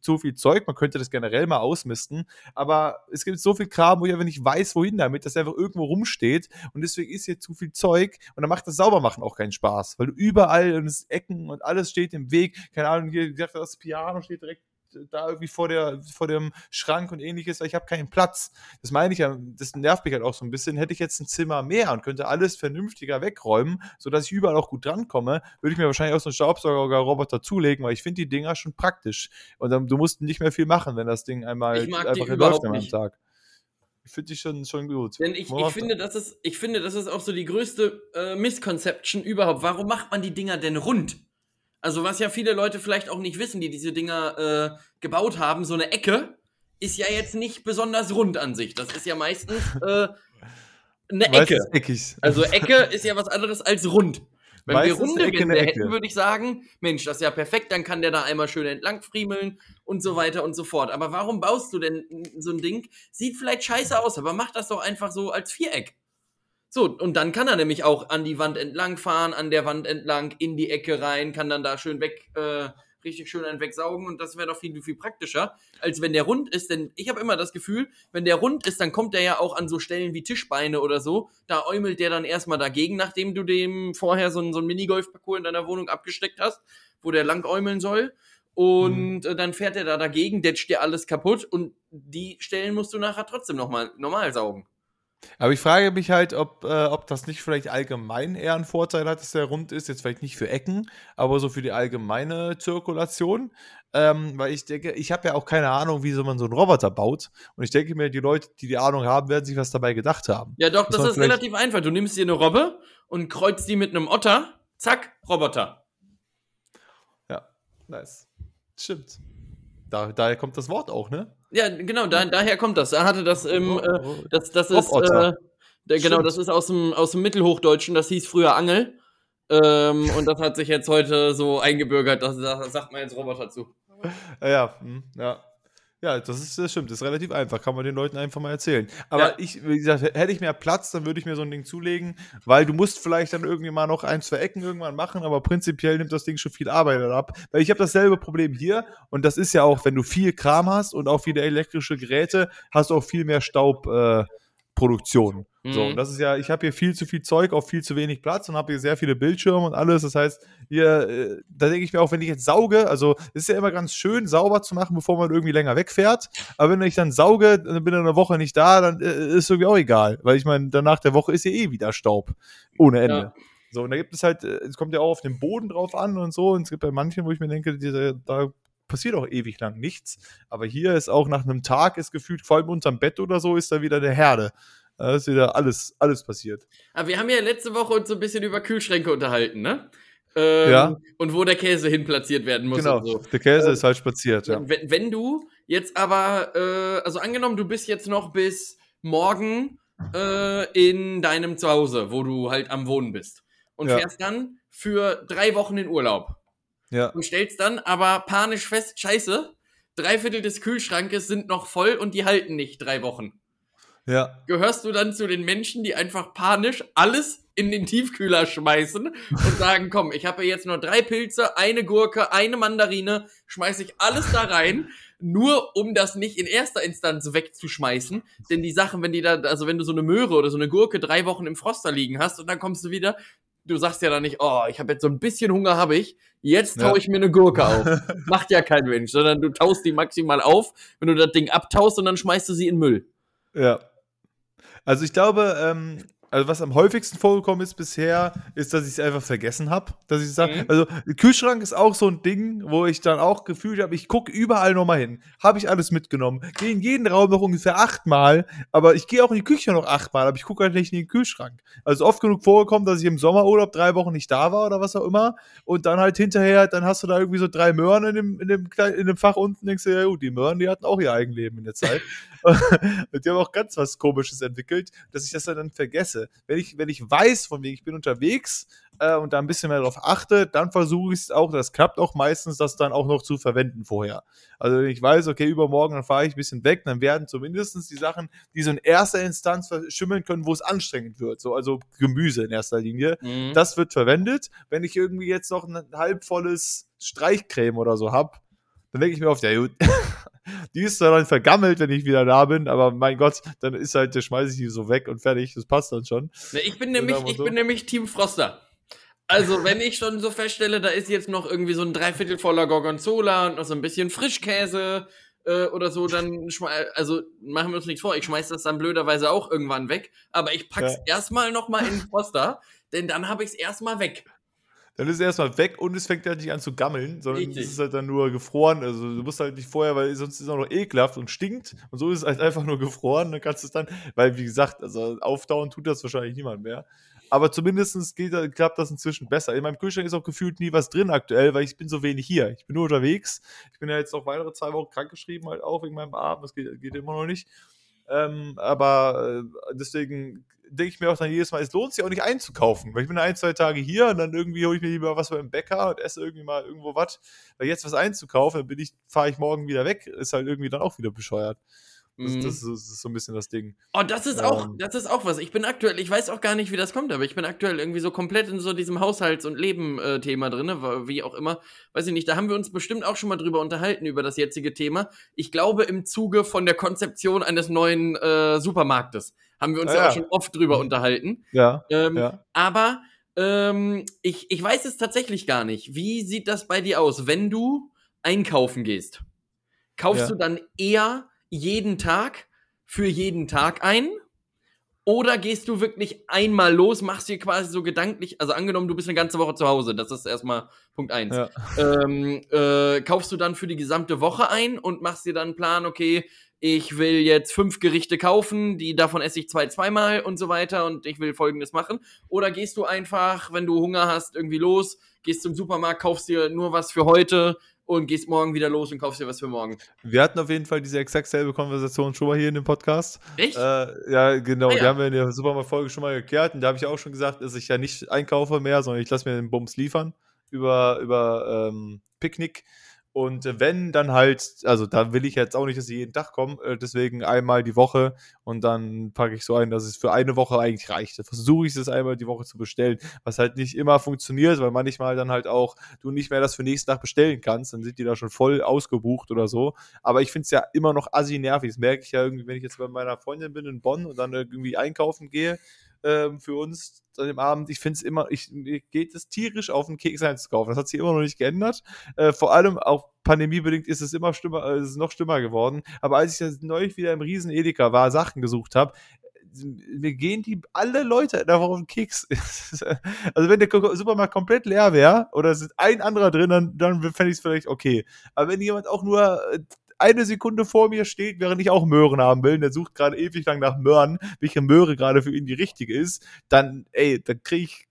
zu viel Zeug, man könnte das generell mal ausmisten, aber es gibt so viel Kram, wo ich einfach nicht weiß, wohin damit, dass er einfach irgendwo rumsteht und deswegen ist hier zu viel Zeug und dann macht das Saubermachen auch keinen Spaß, weil du überall und Ecken und alles steht im Weg. Keine Ahnung, hier, das Piano steht direkt da irgendwie vor, der, vor dem Schrank und ähnliches, weil ich habe keinen Platz. Das meine ich ja, das nervt mich halt auch so ein bisschen. Hätte ich jetzt ein Zimmer mehr und könnte alles vernünftiger wegräumen, sodass ich überall auch gut drankomme, würde ich mir wahrscheinlich auch so einen Staubsauger-Roboter zulegen, weil ich finde die Dinger schon praktisch. Und dann, du musst nicht mehr viel machen, wenn das Ding einmal einfach läuft am Tag. Ich finde die schon, schon gut. Denn ich, ich, finde, das ist, ich finde, das ist auch so die größte äh, Misconception überhaupt. Warum macht man die Dinger denn rund? Also was ja viele Leute vielleicht auch nicht wissen, die diese Dinger äh, gebaut haben, so eine Ecke ist ja jetzt nicht besonders rund an sich. Das ist ja meistens äh, eine Ecke. Eckig. Also Ecke ist ja was anderes als rund. Wenn meistens wir runde Ecke Wände hätten, würde ich sagen, Mensch, das ist ja perfekt, dann kann der da einmal schön entlang friemeln und so weiter und so fort. Aber warum baust du denn so ein Ding? Sieht vielleicht scheiße aus, aber mach das doch einfach so als Viereck. So, und dann kann er nämlich auch an die Wand entlang fahren, an der Wand entlang, in die Ecke rein, kann dann da schön weg äh, richtig schön einen wegsaugen und das wäre doch viel, viel praktischer, als wenn der rund ist. Denn ich habe immer das Gefühl, wenn der rund ist, dann kommt der ja auch an so Stellen wie Tischbeine oder so. Da äumelt der dann erstmal dagegen, nachdem du dem vorher so ein, so ein Minigolf-Parcours in deiner Wohnung abgesteckt hast, wo der lang äumeln soll. Und mhm. dann fährt er da dagegen, detscht dir alles kaputt und die Stellen musst du nachher trotzdem nochmal normal saugen. Aber ich frage mich halt, ob, äh, ob das nicht vielleicht allgemein eher einen Vorteil hat, dass der rund ist. Jetzt vielleicht nicht für Ecken, aber so für die allgemeine Zirkulation. Ähm, weil ich denke, ich habe ja auch keine Ahnung, wie so man so einen Roboter baut. Und ich denke mir, die Leute, die die Ahnung haben, werden sich was dabei gedacht haben. Ja, doch, das ist relativ einfach. Du nimmst dir eine Robbe und kreuzt die mit einem Otter. Zack, Roboter. Ja, nice. Stimmt. Da, daher kommt das Wort auch, ne? Ja, genau, da, daher kommt das. Er hatte das im, äh, das, das ist, äh, der, genau, das ist aus dem, aus dem Mittelhochdeutschen, das hieß früher Angel. Ähm, und das hat sich jetzt heute so eingebürgert, das, das sagt man jetzt Roboter zu. Ja, ja, hm, ja. Das ist das stimmt, das ist relativ einfach, kann man den Leuten einfach mal erzählen. Aber ja. ich, wie gesagt, hätte ich mehr Platz, dann würde ich mir so ein Ding zulegen, weil du musst vielleicht dann irgendwie mal noch ein, zwei Ecken irgendwann machen, aber prinzipiell nimmt das Ding schon viel Arbeit ab. Weil ich habe dasselbe Problem hier und das ist ja auch, wenn du viel Kram hast und auch viele elektrische Geräte, hast du auch viel mehr Staub. Äh. Mhm. So, und das ist ja, ich habe hier viel zu viel Zeug auf viel zu wenig Platz und habe hier sehr viele Bildschirme und alles. Das heißt, hier, äh, da denke ich mir auch, wenn ich jetzt sauge, also ist ja immer ganz schön, sauber zu machen, bevor man irgendwie länger wegfährt. Aber wenn ich dann sauge, dann bin ich eine Woche nicht da, dann äh, ist irgendwie auch egal. Weil ich meine, danach der Woche ist ja eh wieder Staub. Ohne Ende. Ja. So, und da gibt es halt, äh, es kommt ja auch auf den Boden drauf an und so. Und es gibt bei manchen, wo ich mir denke, diese, da passiert auch ewig lang nichts. Aber hier ist auch nach einem Tag ist gefühlt, vor allem unterm Bett oder so, ist da wieder der Herde. Da ist wieder alles, alles passiert. Aber wir haben ja letzte Woche uns so ein bisschen über Kühlschränke unterhalten, ne? Ähm, ja. Und wo der Käse hin platziert werden muss. Genau, so. der Käse ähm, ist halt spaziert, ja. Wenn, wenn du jetzt aber, äh, also angenommen, du bist jetzt noch bis morgen äh, in deinem Zuhause, wo du halt am Wohnen bist. Und ja. fährst dann für drei Wochen in Urlaub. Ja. Und stellst dann aber panisch fest, scheiße, drei Viertel des Kühlschrankes sind noch voll und die halten nicht drei Wochen. Ja. Gehörst du dann zu den Menschen, die einfach panisch alles in den Tiefkühler schmeißen und sagen, komm, ich habe jetzt nur drei Pilze, eine Gurke, eine Mandarine, schmeiße ich alles da rein, nur um das nicht in erster Instanz wegzuschmeißen. Denn die Sachen, wenn die da, also wenn du so eine Möhre oder so eine Gurke drei Wochen im Froster liegen hast und dann kommst du wieder, du sagst ja dann nicht, oh, ich habe jetzt so ein bisschen Hunger, habe ich, jetzt taue ja. ich mir eine Gurke auf. Macht ja kein Mensch, sondern du taust die maximal auf, wenn du das Ding abtaust und dann schmeißt du sie in Müll. Ja. Also ich glaube, ähm, also was am häufigsten vorgekommen ist bisher, ist, dass ich es einfach vergessen habe. Dass ich sage, mhm. also Kühlschrank ist auch so ein Ding, wo ich dann auch gefühlt habe, ich gucke überall nochmal hin. Habe ich alles mitgenommen. Gehe in jeden Raum noch ungefähr achtmal, aber ich gehe auch in die Küche noch achtmal, aber ich gucke halt nicht in den Kühlschrank. Also oft genug vorgekommen, dass ich im Sommerurlaub drei Wochen nicht da war oder was auch immer. Und dann halt hinterher, dann hast du da irgendwie so drei Möhren in dem, in dem, in dem Fach unten, denkst du, ja gut, die Möhren, die hatten auch ihr Eigenleben in der Zeit. und die haben auch ganz was Komisches entwickelt, dass ich das dann vergesse. Wenn ich, wenn ich weiß, von wegen ich bin unterwegs äh, und da ein bisschen mehr darauf achte, dann versuche ich es auch, das klappt auch meistens, das dann auch noch zu verwenden vorher. Also wenn ich weiß, okay, übermorgen, dann fahre ich ein bisschen weg, dann werden zumindest die Sachen, die so in erster Instanz verschimmeln können, wo es anstrengend wird. So, also Gemüse in erster Linie. Mhm. Das wird verwendet. Wenn ich irgendwie jetzt noch ein halbvolles Streichcreme oder so habe, dann denke ich mir oft, ja gut, die ist dann vergammelt, wenn ich wieder da bin, aber mein Gott, dann ist halt, der schmeiße ich die so weg und fertig, das passt dann schon. Ich bin nämlich, ich bin nämlich Team Froster. Also, wenn ich schon so feststelle, da ist jetzt noch irgendwie so ein Dreiviertel voller Gorgonzola und noch so ein bisschen Frischkäse äh, oder so, dann, also machen wir uns nichts vor, ich schmeiß das dann blöderweise auch irgendwann weg, aber ich pack's ja. erstmal nochmal in den Froster, denn dann habe ich es erstmal weg dann ist es erstmal weg und es fängt halt nicht an zu gammeln, sondern Richtig. es ist halt dann nur gefroren. Also du musst halt nicht vorher, weil sonst ist es auch noch ekelhaft und stinkt. Und so ist es halt einfach nur gefroren. Dann kannst du es dann, weil wie gesagt, also aufdauern tut das wahrscheinlich niemand mehr. Aber zumindest geht, klappt das inzwischen besser. In meinem Kühlschrank ist auch gefühlt nie was drin aktuell, weil ich bin so wenig hier. Ich bin nur unterwegs. Ich bin ja jetzt noch weitere zwei Wochen krankgeschrieben, halt auch wegen meinem Arm. Das geht, geht immer noch nicht. Ähm, aber äh, deswegen denke ich mir auch dann jedes Mal, es lohnt sich auch nicht einzukaufen. Weil ich bin ein, zwei Tage hier und dann irgendwie hole ich mir lieber was beim Bäcker und esse irgendwie mal irgendwo was. Weil jetzt was einzukaufen, dann bin ich, fahre ich morgen wieder weg, ist halt irgendwie dann auch wieder bescheuert. Das, mhm. das, das, ist so ein bisschen das Ding. Oh, das ist ähm. auch, das ist auch was. Ich bin aktuell, ich weiß auch gar nicht, wie das kommt, aber ich bin aktuell irgendwie so komplett in so diesem Haushalts- und Leben-Thema drin, wie auch immer. Weiß ich nicht, da haben wir uns bestimmt auch schon mal drüber unterhalten, über das jetzige Thema. Ich glaube, im Zuge von der Konzeption eines neuen äh, Supermarktes haben wir uns ah, ja, ja, auch schon oft drüber unterhalten. Ja. Ähm, ja. Aber ähm, ich, ich weiß es tatsächlich gar nicht. Wie sieht das bei dir aus, wenn du einkaufen gehst? Kaufst ja. du dann eher jeden Tag für jeden Tag ein? Oder gehst du wirklich einmal los, machst dir quasi so gedanklich, also angenommen, du bist eine ganze Woche zu Hause, das ist erstmal Punkt eins. Ja. Ähm, äh, kaufst du dann für die gesamte Woche ein und machst dir dann einen Plan, okay, ich will jetzt fünf Gerichte kaufen, die davon esse ich zwei, zweimal und so weiter und ich will folgendes machen. Oder gehst du einfach, wenn du Hunger hast, irgendwie los, gehst zum Supermarkt, kaufst dir nur was für heute, und gehst morgen wieder los und kaufst dir was für morgen. Wir hatten auf jeden Fall diese exakt selbe Konversation schon mal hier in dem Podcast. Echt? Äh, ja, genau. Ah, ja. Die haben wir in der Supermarkt-Folge schon mal geklärt. Und da habe ich auch schon gesagt, dass ich ja nicht einkaufe mehr, sondern ich lasse mir den Bums liefern über, über ähm, Picknick. Und wenn, dann halt, also da will ich jetzt auch nicht, dass sie jeden Tag kommen, äh, deswegen einmal die Woche und dann packe ich so ein, dass es für eine Woche eigentlich reicht. Da versuche ich es einmal die Woche zu bestellen, was halt nicht immer funktioniert, weil manchmal dann halt auch du nicht mehr das für nächsten Tag bestellen kannst, dann sind die da schon voll ausgebucht oder so. Aber ich finde es ja immer noch assi nervig. Das merke ich ja irgendwie, wenn ich jetzt bei meiner Freundin bin in Bonn und dann irgendwie einkaufen gehe ähm, für uns an dem Abend. Ich finde es immer, ich, mir geht es tierisch auf den Keks einzukaufen. Das hat sich immer noch nicht geändert. Äh, vor allem auch pandemiebedingt ist es immer schlimmer, äh, ist es noch schlimmer geworden. Aber als ich jetzt neulich wieder im Riesen Edeka war, Sachen gesucht habe, mir gehen die alle Leute darauf auf den Keks. also wenn der Supermarkt komplett leer wäre oder es ist ein anderer drin, dann, dann fände ich es vielleicht okay. Aber wenn jemand auch nur äh, eine Sekunde vor mir steht, während ich auch Möhren haben will, und der sucht gerade ewig lang nach Möhren, welche Möhre gerade für ihn die richtige ist, dann, ey, dann kriege ich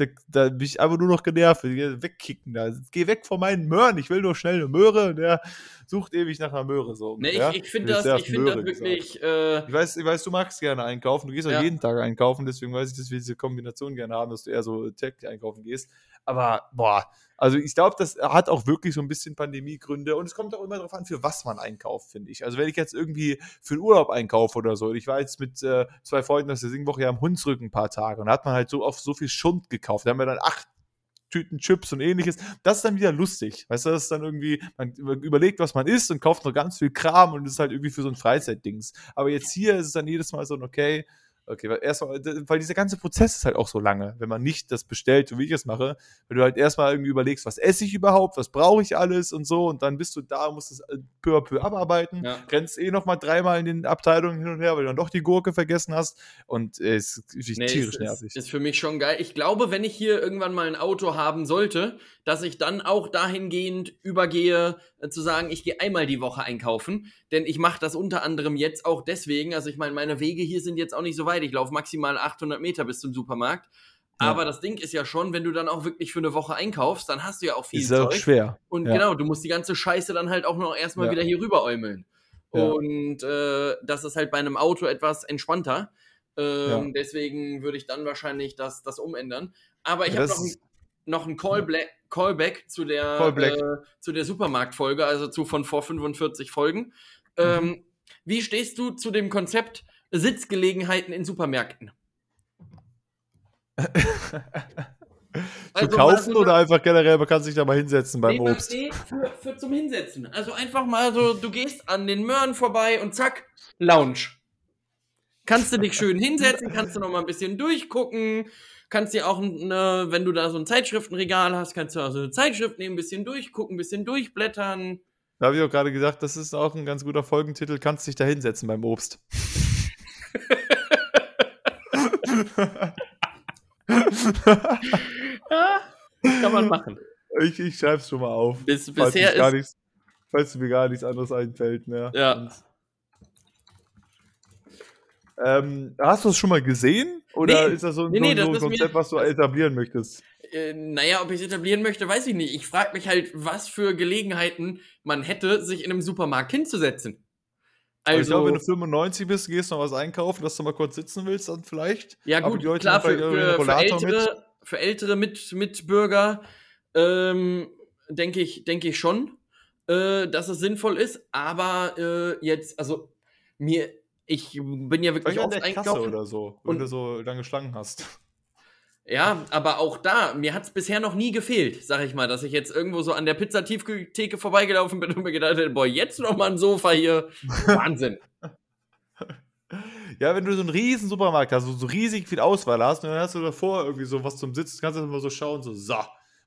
da, da bin ich einfach nur noch genervt. Wegkicken da. Geh weg von meinen Möhren. Ich will nur schnell eine Möhre. Der sucht ewig nach einer Möhre. So, nee, ich, ich finde das, ich find das wirklich. Äh ich, weiß, ich weiß, du magst gerne einkaufen. Du gehst auch ja. jeden Tag einkaufen. Deswegen weiß ich, dass wir diese Kombination gerne haben, dass du eher so täglich einkaufen gehst. Aber, boah, also ich glaube, das hat auch wirklich so ein bisschen Pandemiegründe und es kommt auch immer darauf an, für was man einkauft, finde ich. Also wenn ich jetzt irgendwie für den Urlaub einkaufe oder so, ich war jetzt mit äh, zwei Freunden aus der Singwoche ja am Hunsrücken ein paar Tage und da hat man halt so auf so viel Schund gekauft. Da haben wir dann acht Tüten Chips und ähnliches. Das ist dann wieder lustig. Weißt du, das ist dann irgendwie, man überlegt, was man isst und kauft noch ganz viel Kram und das ist halt irgendwie für so ein Freizeitdings. Aber jetzt hier ist es dann jedes Mal so ein, okay, Okay, weil erstmal, weil dieser ganze Prozess ist halt auch so lange, wenn man nicht das bestellt, so wie ich es mache, wenn du halt erstmal irgendwie überlegst, was esse ich überhaupt, was brauche ich alles und so und dann bist du da, musst es äh, peu à peu abarbeiten, ja. rennst eh nochmal dreimal in den Abteilungen hin und her, weil du dann doch die Gurke vergessen hast und äh, es ist nee, tierisch ist, nervig. Ist für mich schon geil. Ich glaube, wenn ich hier irgendwann mal ein Auto haben sollte, dass ich dann auch dahingehend übergehe, äh, zu sagen, ich gehe einmal die Woche einkaufen, denn ich mache das unter anderem jetzt auch deswegen, also ich meine, meine Wege hier sind jetzt auch nicht so weit, ich laufe maximal 800 Meter bis zum Supermarkt, ja. aber das Ding ist ja schon, wenn du dann auch wirklich für eine Woche einkaufst, dann hast du ja auch viel ist Zeug. Auch schwer. Und ja. genau, du musst die ganze Scheiße dann halt auch noch erstmal ja. wieder hier rüber äumeln. Und äh, das ist halt bei einem Auto etwas entspannter. Ähm, deswegen würde ich dann wahrscheinlich das, das umändern. Aber ich habe noch, noch ein Callback, Callback zu der, Callback. Äh, zu der Supermarktfolge, also zu von vor 45 Folgen. Mhm. Ähm, wie stehst du zu dem Konzept Sitzgelegenheiten in Supermärkten? zu also, kaufen oder einfach generell, man kann sich da mal hinsetzen beim nee, Obst? Nee, für, für zum Hinsetzen. Also einfach mal so, du gehst an den Möhren vorbei und zack, Lounge. Kannst du dich schön hinsetzen, kannst du noch mal ein bisschen durchgucken, kannst dir auch, eine, wenn du da so ein Zeitschriftenregal hast, kannst du auch so eine Zeitschrift nehmen, ein bisschen durchgucken, ein bisschen durchblättern. Da habe ich auch gerade gesagt, das ist auch ein ganz guter Folgentitel, kannst dich da hinsetzen beim Obst. ja, kann man machen. Ich, ich schreibe es schon mal auf. Bis, bisher falls, ist, nichts, falls mir gar nichts anderes einfällt mehr. Ja. Und, ähm, hast du es schon mal gesehen? Oder nee, ist das so, nee, nee, so, so ein Konzept, was du etablieren möchtest? Äh, naja, ob ich es etablieren möchte, weiß ich nicht. Ich frage mich halt, was für Gelegenheiten man hätte, sich in einem Supermarkt hinzusetzen. Also, ich glaube, wenn du 95 bist, gehst du noch was einkaufen, dass du mal kurz sitzen willst, dann vielleicht. Ja, gut, klar, für, für, für, ältere, für ältere Mit Mitbürger ähm, denke ich, denk ich schon, äh, dass es sinnvoll ist. Aber äh, jetzt, also mir, ich bin ja wirklich oft einkaufen. oder so, wenn und, du so lange Schlangen hast. Ja, aber auch da, mir hat es bisher noch nie gefehlt, sag ich mal, dass ich jetzt irgendwo so an der Pizzatieftheke vorbeigelaufen bin und mir gedacht hätte, boah, jetzt noch mal ein Sofa hier. Wahnsinn. Ja, wenn du so einen riesen Supermarkt hast, so, so riesig viel Auswahl hast, und dann hast du davor irgendwie so was zum Sitzen, kannst du immer so schauen, so, so,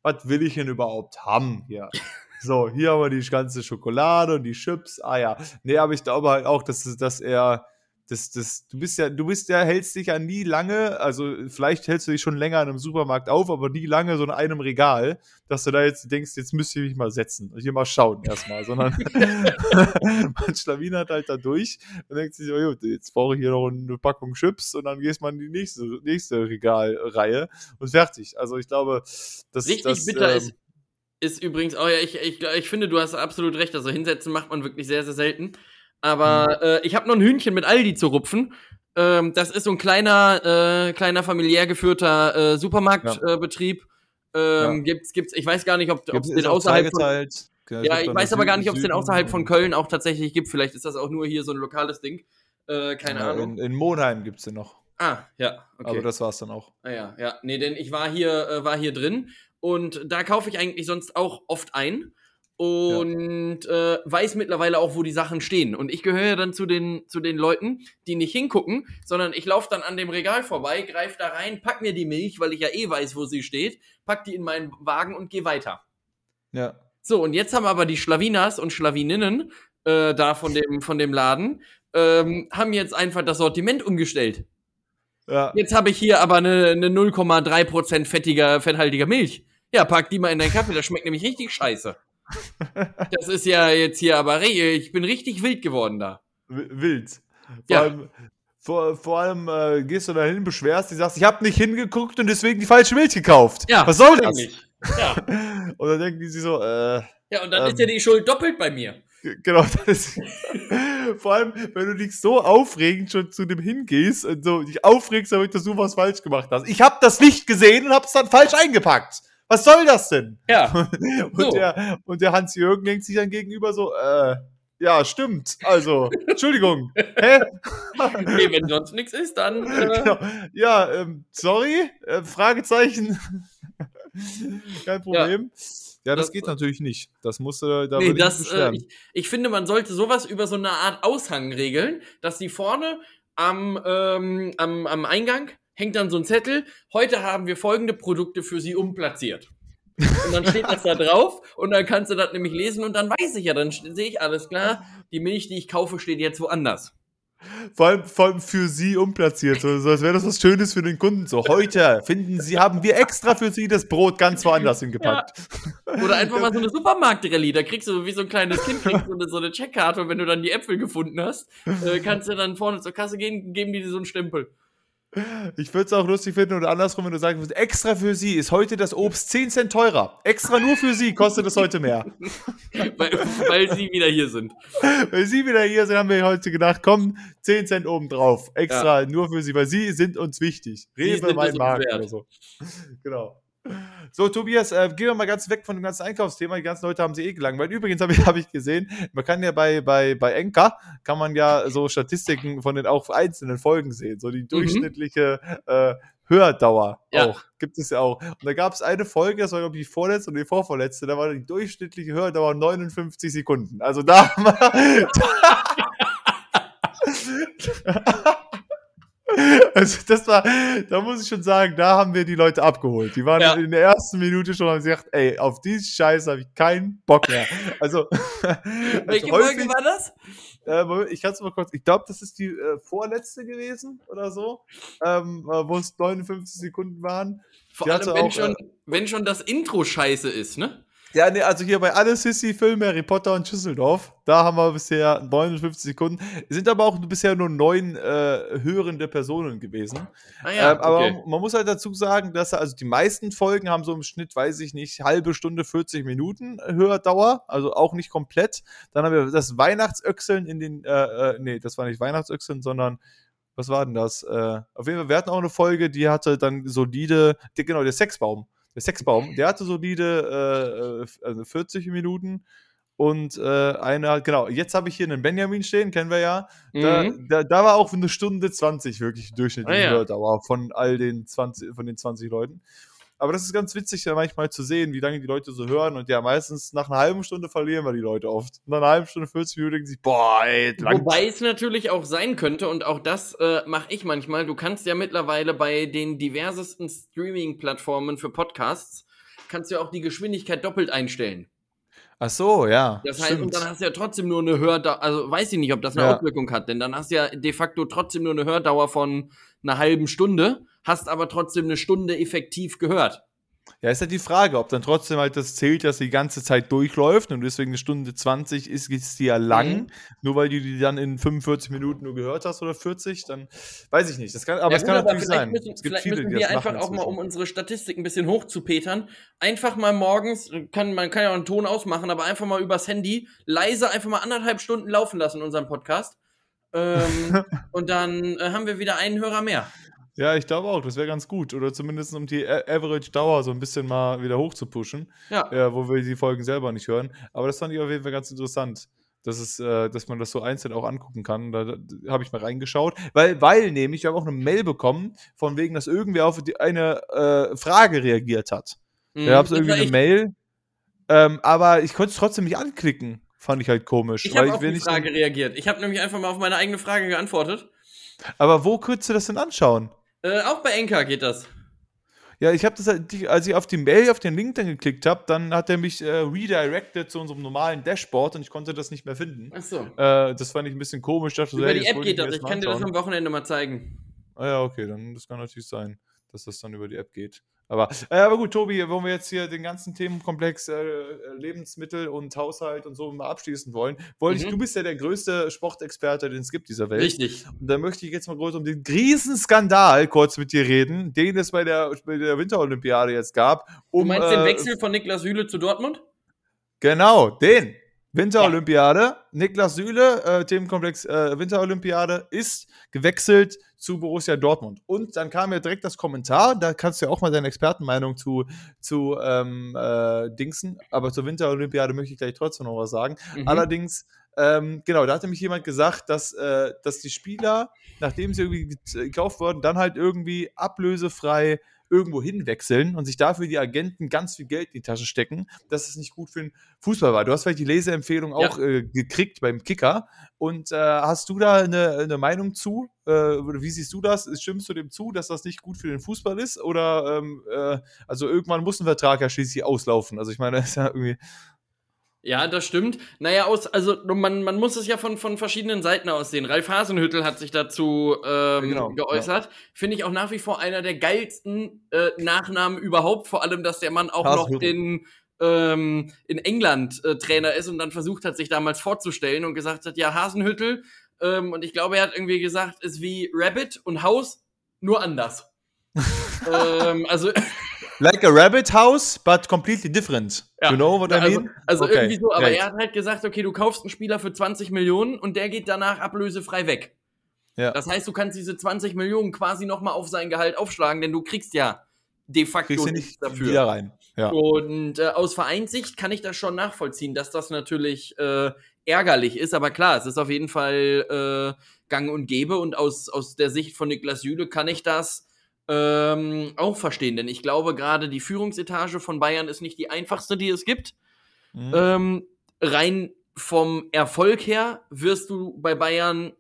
was will ich denn überhaupt haben hier? So, hier haben wir die ganze Schokolade und die Chips. Ah ja. Nee, aber ich glaube halt auch, dass, dass er das, das, du bist ja, du bist ja, hältst dich ja nie lange, also vielleicht hältst du dich schon länger in einem Supermarkt auf, aber nie lange so in einem Regal, dass du da jetzt denkst, jetzt müsste ich mich mal setzen und hier mal schauen erstmal, sondern man schlawinert halt da durch und denkt sich, oh, jetzt brauche ich hier noch eine Packung Chips und dann gehst man in die nächste, nächste Regalreihe und fertig. Also ich glaube, das Richtig das, bitter ähm, ist, ist übrigens, oh ja, ich, ich, ich finde, du hast absolut recht, also hinsetzen macht man wirklich sehr, sehr selten. Aber mhm. äh, ich habe noch ein Hühnchen mit Aldi zu rupfen. Ähm, das ist so ein kleiner, äh, kleiner familiär geführter äh, Supermarktbetrieb. Ja. Ähm, ja. Gibt's, gibt's, ich weiß gar nicht, ob es den außerhalb von, Ja, ich weiß aber gar nicht, ob es den außerhalb von Köln auch tatsächlich gibt. Vielleicht ist das auch nur hier so ein lokales Ding. Äh, keine ja, Ahnung. In, in Monheim gibt es den noch. Ah, ja, okay. Aber das war's dann auch. Ah, ja, ja. Nee, denn ich war hier, äh, war hier drin und da kaufe ich eigentlich sonst auch oft ein und ja. äh, weiß mittlerweile auch, wo die Sachen stehen. Und ich gehöre dann zu den, zu den Leuten, die nicht hingucken, sondern ich laufe dann an dem Regal vorbei, greife da rein, pack mir die Milch, weil ich ja eh weiß, wo sie steht, pack die in meinen Wagen und gehe weiter. Ja. So, und jetzt haben aber die Schlawinas und Schlawininnen äh, da von dem, von dem Laden, ähm, haben jetzt einfach das Sortiment umgestellt. Ja. Jetzt habe ich hier aber eine, eine 0,3% fettiger, fetthaltiger Milch. Ja, pack die mal in deinen Kaffee, das schmeckt nämlich richtig scheiße. Das ist ja jetzt hier aber, ich bin richtig wild geworden da. Wild. Vor ja. allem, vor, vor allem äh, gehst du da hin, beschwerst, die sagst, ich habe nicht hingeguckt und deswegen die falsche Milch gekauft. Ja, Was soll das? Ja. und dann denken die sich so, äh. Ja, und dann ähm, ist ja die Schuld doppelt bei mir. Genau, das ist, vor allem, wenn du dich so aufregend schon zu dem hingehst und so dich aufregst, damit du was falsch gemacht hast. Ich habe das nicht gesehen und habe es dann falsch eingepackt. Was soll das denn? Ja. und, so. der, und der Hans-Jürgen denkt sich dann gegenüber so, äh, ja, stimmt. Also, Entschuldigung. Hä? okay, wenn sonst nichts ist, dann. Äh... Genau. Ja, ähm, sorry. Äh, Fragezeichen. Kein Problem. Ja. Ja, das, das, geht natürlich nicht. Das musst du da nee, das, äh, ich, ich, finde, man sollte sowas über so eine Art Aushang regeln, dass die vorne am, ähm, am, am Eingang hängt dann so ein Zettel, heute haben wir folgende Produkte für Sie umplatziert. Und dann steht das da drauf und dann kannst du das nämlich lesen und dann weiß ich ja, dann sehe ich alles klar, die Milch, die ich kaufe, steht jetzt woanders. Vor allem, vor allem für sie umplatziert, so, als wäre das was Schönes für den Kunden. So, heute finden sie, haben wir extra für sie das Brot ganz woanders hingepackt. Ja. Oder einfach mal so eine Supermarktrallye, da kriegst du wie so ein kleines Kind kriegst du so eine Checkkarte und wenn du dann die Äpfel gefunden hast, äh, kannst du dann vorne zur Kasse gehen, geben die dir so einen Stempel. Ich würde es auch lustig finden oder andersrum, wenn du sagen würdest, extra für sie ist heute das Obst 10 Cent teurer. Extra nur für sie kostet es heute mehr. weil, weil, sie wieder hier sind. Weil sie wieder hier sind, haben wir heute gedacht, komm, 10 Cent oben drauf. Extra ja. nur für sie, weil sie sind uns wichtig. Rewe mein Markt oder so. Genau. So, Tobias, äh, gehen wir mal ganz weg von dem ganzen Einkaufsthema. Die ganzen Leute haben sie eh gelangweilt. Übrigens habe ich, hab ich gesehen, man kann ja bei, bei, bei Enka, kann man ja so Statistiken von den auch einzelnen Folgen sehen. So die mhm. durchschnittliche mhm. äh, Hördauer ja. auch. Gibt es ja auch. Und da gab es eine Folge, das war, glaube ich, die vorletzte und die vorvorletzte, da war die durchschnittliche Hördauer 59 Sekunden. Also da. Also das war, da muss ich schon sagen, da haben wir die Leute abgeholt. Die waren ja. in der ersten Minute schon haben gesagt, ey, auf diesen Scheiß habe ich keinen Bock mehr. Also, welche also häufig, Folge war das? Äh, ich kann es mal kurz, ich glaube, das ist die äh, vorletzte gewesen oder so, ähm, äh, wo es 59 Sekunden waren. Vor allem, wenn, auch, schon, äh, wenn schon das Intro scheiße ist, ne? Ja, nee, also hier bei alle Sissy-Filme, Harry Potter und Schüsseldorf, da haben wir bisher 59 Sekunden. Es sind aber auch bisher nur neun äh, hörende Personen gewesen. Ah ja, ähm, aber okay. man muss halt dazu sagen, dass also die meisten Folgen haben so im Schnitt, weiß ich nicht, halbe Stunde, 40 Minuten Hördauer, also auch nicht komplett. Dann haben wir das Weihnachtsöchseln in den, äh, äh, nee, das war nicht Weihnachtsöchseln, sondern was war denn das? Äh, auf jeden Fall, wir hatten auch eine Folge, die hatte dann solide, die, genau, der Sexbaum Sexbaum, der hatte solide äh, also 40 Minuten. und äh, eine hat, genau, jetzt habe ich hier einen Benjamin stehen, kennen wir ja. Da, mhm. da, da, war auch eine Stunde 20 wirklich durchschnittliche ah, ja. Hördauer von all den 20, von den 20 Leuten. Aber das ist ganz witzig, ja manchmal zu sehen, wie lange die Leute so hören. Und ja, meistens nach einer halben Stunde verlieren wir die Leute oft. Nach einer halben Stunde, 40 Minuten denken sie, boah, ey, lang. Wobei es natürlich auch sein könnte, und auch das äh, mache ich manchmal. Du kannst ja mittlerweile bei den diversesten Streaming-Plattformen für Podcasts, kannst du ja auch die Geschwindigkeit doppelt einstellen. Ach so, ja. Das heißt, stimmt. und dann hast du ja trotzdem nur eine Hördauer, also weiß ich nicht, ob das eine ja. Auswirkung hat, denn dann hast du ja de facto trotzdem nur eine Hördauer von einer halben Stunde, hast aber trotzdem eine Stunde effektiv gehört. Ja, ist ja die Frage, ob dann trotzdem halt das zählt, dass die ganze Zeit durchläuft und deswegen eine Stunde 20 ist, ist die ja lang, mhm. nur weil du die dann in 45 Minuten nur gehört hast oder 40, dann weiß ich nicht. Das kann, aber ja, es kann natürlich sein. Müssen, es gibt viele, müssen wir einfach auch mal, um unsere Statistik ein bisschen hochzupetern, einfach mal morgens, kann, man kann ja auch einen Ton ausmachen, aber einfach mal übers Handy leise einfach mal anderthalb Stunden laufen lassen, unseren Podcast. ähm, und dann äh, haben wir wieder einen Hörer mehr. Ja, ich glaube auch, das wäre ganz gut. Oder zumindest um die Average-Dauer so ein bisschen mal wieder hoch zu pushen. Ja. ja. Wo wir die Folgen selber nicht hören. Aber das fand ich auf jeden Fall ganz interessant. Dass, es, äh, dass man das so einzeln auch angucken kann. Da, da habe ich mal reingeschaut. Weil, weil nämlich, ich habe auch eine Mail bekommen, von wegen, dass irgendwer auf die, eine äh, Frage reagiert hat. Mhm, da gab es irgendwie eine Mail. Ähm, aber ich konnte es trotzdem nicht anklicken. Fand ich halt komisch. Ich habe auf die Frage reagiert. Ich habe nämlich einfach mal auf meine eigene Frage geantwortet. Aber wo könntest du das denn anschauen? Äh, auch bei Enka geht das. Ja, ich habe das, halt, als ich auf die Mail, auf den Link dann geklickt habe, dann hat er mich äh, redirected zu unserem normalen Dashboard und ich konnte das nicht mehr finden. Ach so. Äh, das fand ich ein bisschen komisch. Dachte, Über die App geht das. Ich kann dir das am Wochenende mal zeigen. Ah ja, okay, dann das kann natürlich sein, dass das dann über die App geht. Aber, äh, aber gut, Tobi, wo wir jetzt hier den ganzen Themenkomplex äh, Lebensmittel und Haushalt und so mal abschließen wollen, wollte mhm. ich, du bist ja der größte Sportexperte, den es gibt dieser Welt. Richtig. Und da möchte ich jetzt mal kurz um den Riesenskandal kurz mit dir reden, den es bei der, bei der Winterolympiade jetzt gab. Um, du meinst äh, den Wechsel von Niklas Süle zu Dortmund? Genau, den. Winterolympiade. Ja. Niklas Süle, äh, Themenkomplex äh, Winterolympiade, ist gewechselt zu Borussia Dortmund. Und dann kam ja direkt das Kommentar, da kannst du ja auch mal deine Expertenmeinung zu, zu ähm, äh, Dingsen, aber zur Winterolympiade möchte ich gleich trotzdem noch was sagen. Mhm. Allerdings, ähm, genau, da hatte mich jemand gesagt, dass, äh, dass die Spieler, nachdem sie irgendwie gekauft wurden, dann halt irgendwie ablösefrei irgendwo hinwechseln und sich dafür die Agenten ganz viel Geld in die Tasche stecken, dass es nicht gut für den Fußball war. Du hast vielleicht die Leseempfehlung auch ja. äh, gekriegt beim Kicker. Und äh, hast du da eine, eine Meinung zu? Äh, wie siehst du das? Stimmst du dem zu, dass das nicht gut für den Fußball ist? Oder ähm, äh, also irgendwann muss ein Vertrag ja schließlich auslaufen. Also ich meine, das ist ja irgendwie. Ja, das stimmt. Naja, aus, also man, man muss es ja von, von verschiedenen Seiten aus sehen. Ralf Hasenhüttel hat sich dazu ähm, genau, geäußert. Ja. Finde ich auch nach wie vor einer der geilsten äh, Nachnamen überhaupt. Vor allem, dass der Mann auch noch den ähm, in England äh, Trainer ist und dann versucht hat, sich damals vorzustellen und gesagt hat, ja, Hasenhüttel. Ähm, und ich glaube, er hat irgendwie gesagt, ist wie Rabbit und Haus, nur anders. ähm, also Like a rabbit house, but completely different. Ja. You know what I also, mean? Also, also okay. irgendwie so, aber Great. er hat halt gesagt, okay, du kaufst einen Spieler für 20 Millionen und der geht danach ablösefrei weg. Ja. Das heißt, du kannst diese 20 Millionen quasi nochmal auf sein Gehalt aufschlagen, denn du kriegst ja de facto kriegst nichts dafür. Wieder rein. Ja. Und äh, aus Vereinssicht kann ich das schon nachvollziehen, dass das natürlich äh, ärgerlich ist, aber klar, es ist auf jeden Fall äh, gang und gäbe und aus, aus der Sicht von Niklas Jüle kann ich das ähm, auch verstehen, denn ich glaube, gerade die Führungsetage von Bayern ist nicht die einfachste, die es gibt. Mhm. Ähm, rein vom Erfolg her wirst du bei Bayern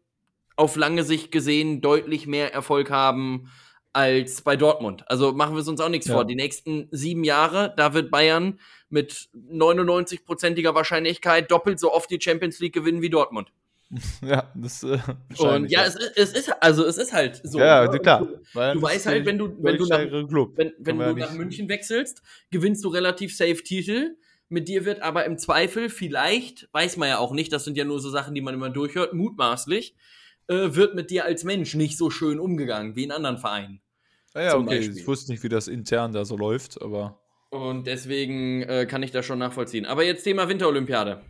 auf lange Sicht gesehen deutlich mehr Erfolg haben als bei Dortmund. Also machen wir es uns auch nichts ja. vor. Die nächsten sieben Jahre, da wird Bayern mit 99-prozentiger Wahrscheinlichkeit doppelt so oft die Champions League gewinnen wie Dortmund. Ja, das äh, Und ja, ja. Es, es ist also es ist halt so. Ja, ne? klar. Du, du weißt halt, wenn du wenn du nach, wenn, wenn du nach München wechselst, gewinnst du relativ safe Titel. Mit dir wird aber im Zweifel vielleicht, weiß man ja auch nicht, das sind ja nur so Sachen, die man immer durchhört, mutmaßlich, äh, wird mit dir als Mensch nicht so schön umgegangen wie in anderen Vereinen. Ja, ja okay. Beispiel. Ich wusste nicht, wie das intern da so läuft, aber. Und deswegen äh, kann ich das schon nachvollziehen. Aber jetzt Thema Winterolympiade.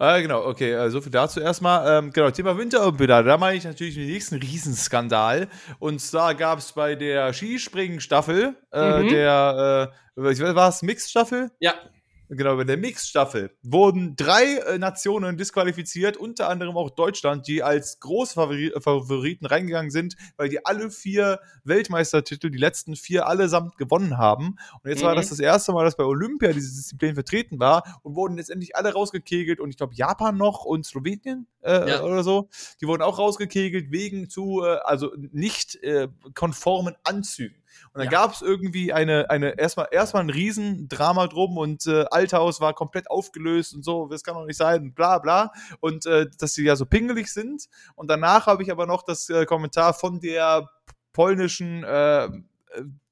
Äh, genau, okay, äh, so viel dazu erstmal. Ähm, genau, Thema Winterolympiade, da meine ich natürlich den nächsten Riesenskandal. Und zwar gab es bei der Skispringen-Staffel, äh, mhm. der, äh, war es Mix-Staffel? Ja. Genau, bei der Mix-Staffel wurden drei äh, Nationen disqualifiziert, unter anderem auch Deutschland, die als Großfavoriten reingegangen sind, weil die alle vier Weltmeistertitel, die letzten vier allesamt gewonnen haben. Und jetzt mhm. war das das erste Mal, dass bei Olympia diese Disziplin vertreten war und wurden letztendlich alle rausgekegelt und ich glaube Japan noch und Slowenien äh, ja. oder so, die wurden auch rausgekegelt wegen zu, äh, also nicht äh, konformen Anzügen. Und dann ja. gab es irgendwie eine, eine erstmal, erstmal ein Riesendrama drum und äh, Althaus war komplett aufgelöst und so, das kann doch nicht sein, bla bla. Und äh, dass sie ja so pingelig sind. Und danach habe ich aber noch das äh, Kommentar von der polnischen äh,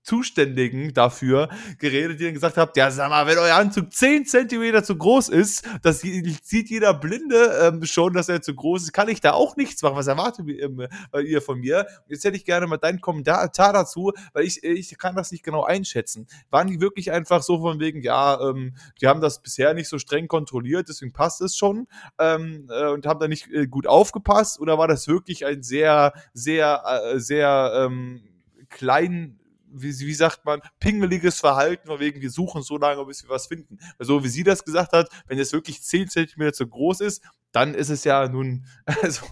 Zuständigen dafür geredet, die dann gesagt haben, ja, sag mal, wenn euer Anzug 10 Zentimeter zu groß ist, das sieht jeder Blinde ähm, schon, dass er zu groß ist, kann ich da auch nichts machen. Was erwartet ähm, ihr von mir? Jetzt hätte ich gerne mal deinen Kommentar dazu, weil ich, ich kann das nicht genau einschätzen. Waren die wirklich einfach so von wegen, ja, ähm, die haben das bisher nicht so streng kontrolliert, deswegen passt es schon ähm, äh, und haben da nicht äh, gut aufgepasst oder war das wirklich ein sehr, sehr, äh, sehr ähm, klein wie, wie sagt man, pingeliges Verhalten, von wegen, wir suchen so lange, bis wir was finden. Weil so wie sie das gesagt hat, wenn es wirklich 10 cm zu groß ist, dann ist es ja nun. Also.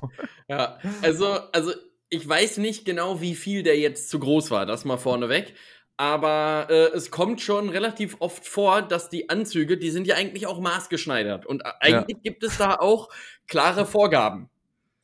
Ja, also, also ich weiß nicht genau, wie viel der jetzt zu groß war, das mal vorneweg. Aber äh, es kommt schon relativ oft vor, dass die Anzüge, die sind ja eigentlich auch maßgeschneidert. Und eigentlich ja. gibt es da auch klare Vorgaben.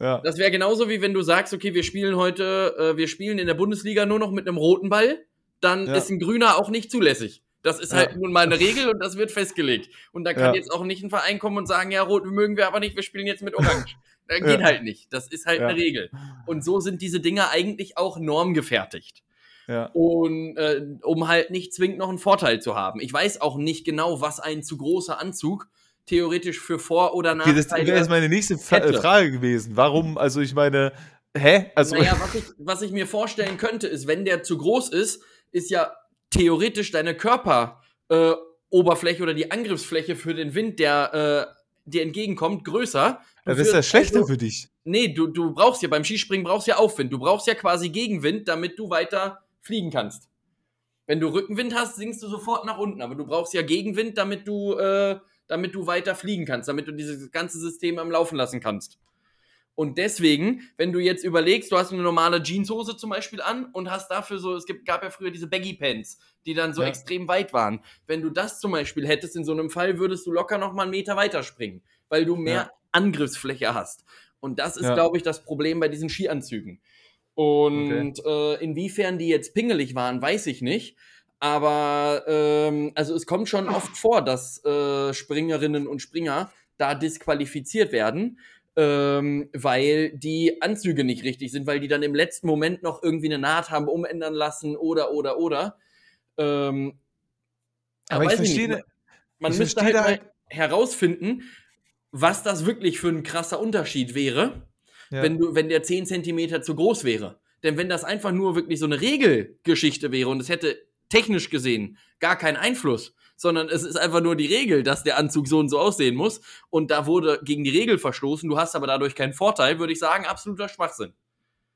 Ja. Das wäre genauso wie wenn du sagst, okay, wir spielen heute, äh, wir spielen in der Bundesliga nur noch mit einem roten Ball, dann ja. ist ein grüner auch nicht zulässig. Das ist halt ja. nun mal eine Regel und das wird festgelegt. Und da kann jetzt auch nicht ein Verein kommen und sagen, ja, rot mögen wir aber nicht, wir spielen jetzt mit Orange. Das geht halt nicht. Das ist halt eine Regel. Und so sind diese Dinger eigentlich auch normgefertigt. Ja. Und äh, um halt nicht zwingend noch einen Vorteil zu haben. Ich weiß auch nicht genau, was ein zu großer Anzug theoretisch für Vor- oder Nachteile. Okay, das wäre jetzt meine nächste hätte. Frage gewesen. Warum, also ich meine, hä? Also naja, was ich, was ich mir vorstellen könnte, ist, wenn der zu groß ist, ist ja theoretisch deine Körperoberfläche äh, oder die Angriffsfläche für den Wind, der äh, dir entgegenkommt, größer. Das ist ja schlechter also, für dich. Nee, du, du brauchst ja beim Skispringen brauchst ja Aufwind. Du brauchst ja quasi Gegenwind, damit du weiter fliegen kannst. Wenn du Rückenwind hast, sinkst du sofort nach unten, aber du brauchst ja Gegenwind, damit du äh, damit du weiter fliegen kannst, damit du dieses ganze System am Laufen lassen kannst. Und deswegen, wenn du jetzt überlegst, du hast eine normale Jeanshose zum Beispiel an und hast dafür so, es gibt, gab ja früher diese Baggy Pants, die dann so ja. extrem weit waren. Wenn du das zum Beispiel hättest, in so einem Fall würdest du locker noch mal einen Meter weiter springen, weil du mehr ja. Angriffsfläche hast. Und das ist, ja. glaube ich, das Problem bei diesen Skianzügen. Und okay. äh, inwiefern die jetzt pingelig waren, weiß ich nicht. Aber ähm, also es kommt schon oft vor, dass äh, Springerinnen und Springer da disqualifiziert werden, ähm, weil die Anzüge nicht richtig sind, weil die dann im letzten Moment noch irgendwie eine Naht haben umändern lassen oder oder oder. Ähm, aber ich verstehe, nicht, man, man müsste halt, halt herausfinden, was das wirklich für ein krasser Unterschied wäre, ja. wenn du, wenn der 10 Zentimeter zu groß wäre. Denn wenn das einfach nur wirklich so eine Regelgeschichte wäre und es hätte technisch gesehen gar keinen Einfluss, sondern es ist einfach nur die Regel, dass der Anzug so und so aussehen muss und da wurde gegen die Regel verstoßen, du hast aber dadurch keinen Vorteil, würde ich sagen, absoluter Schwachsinn.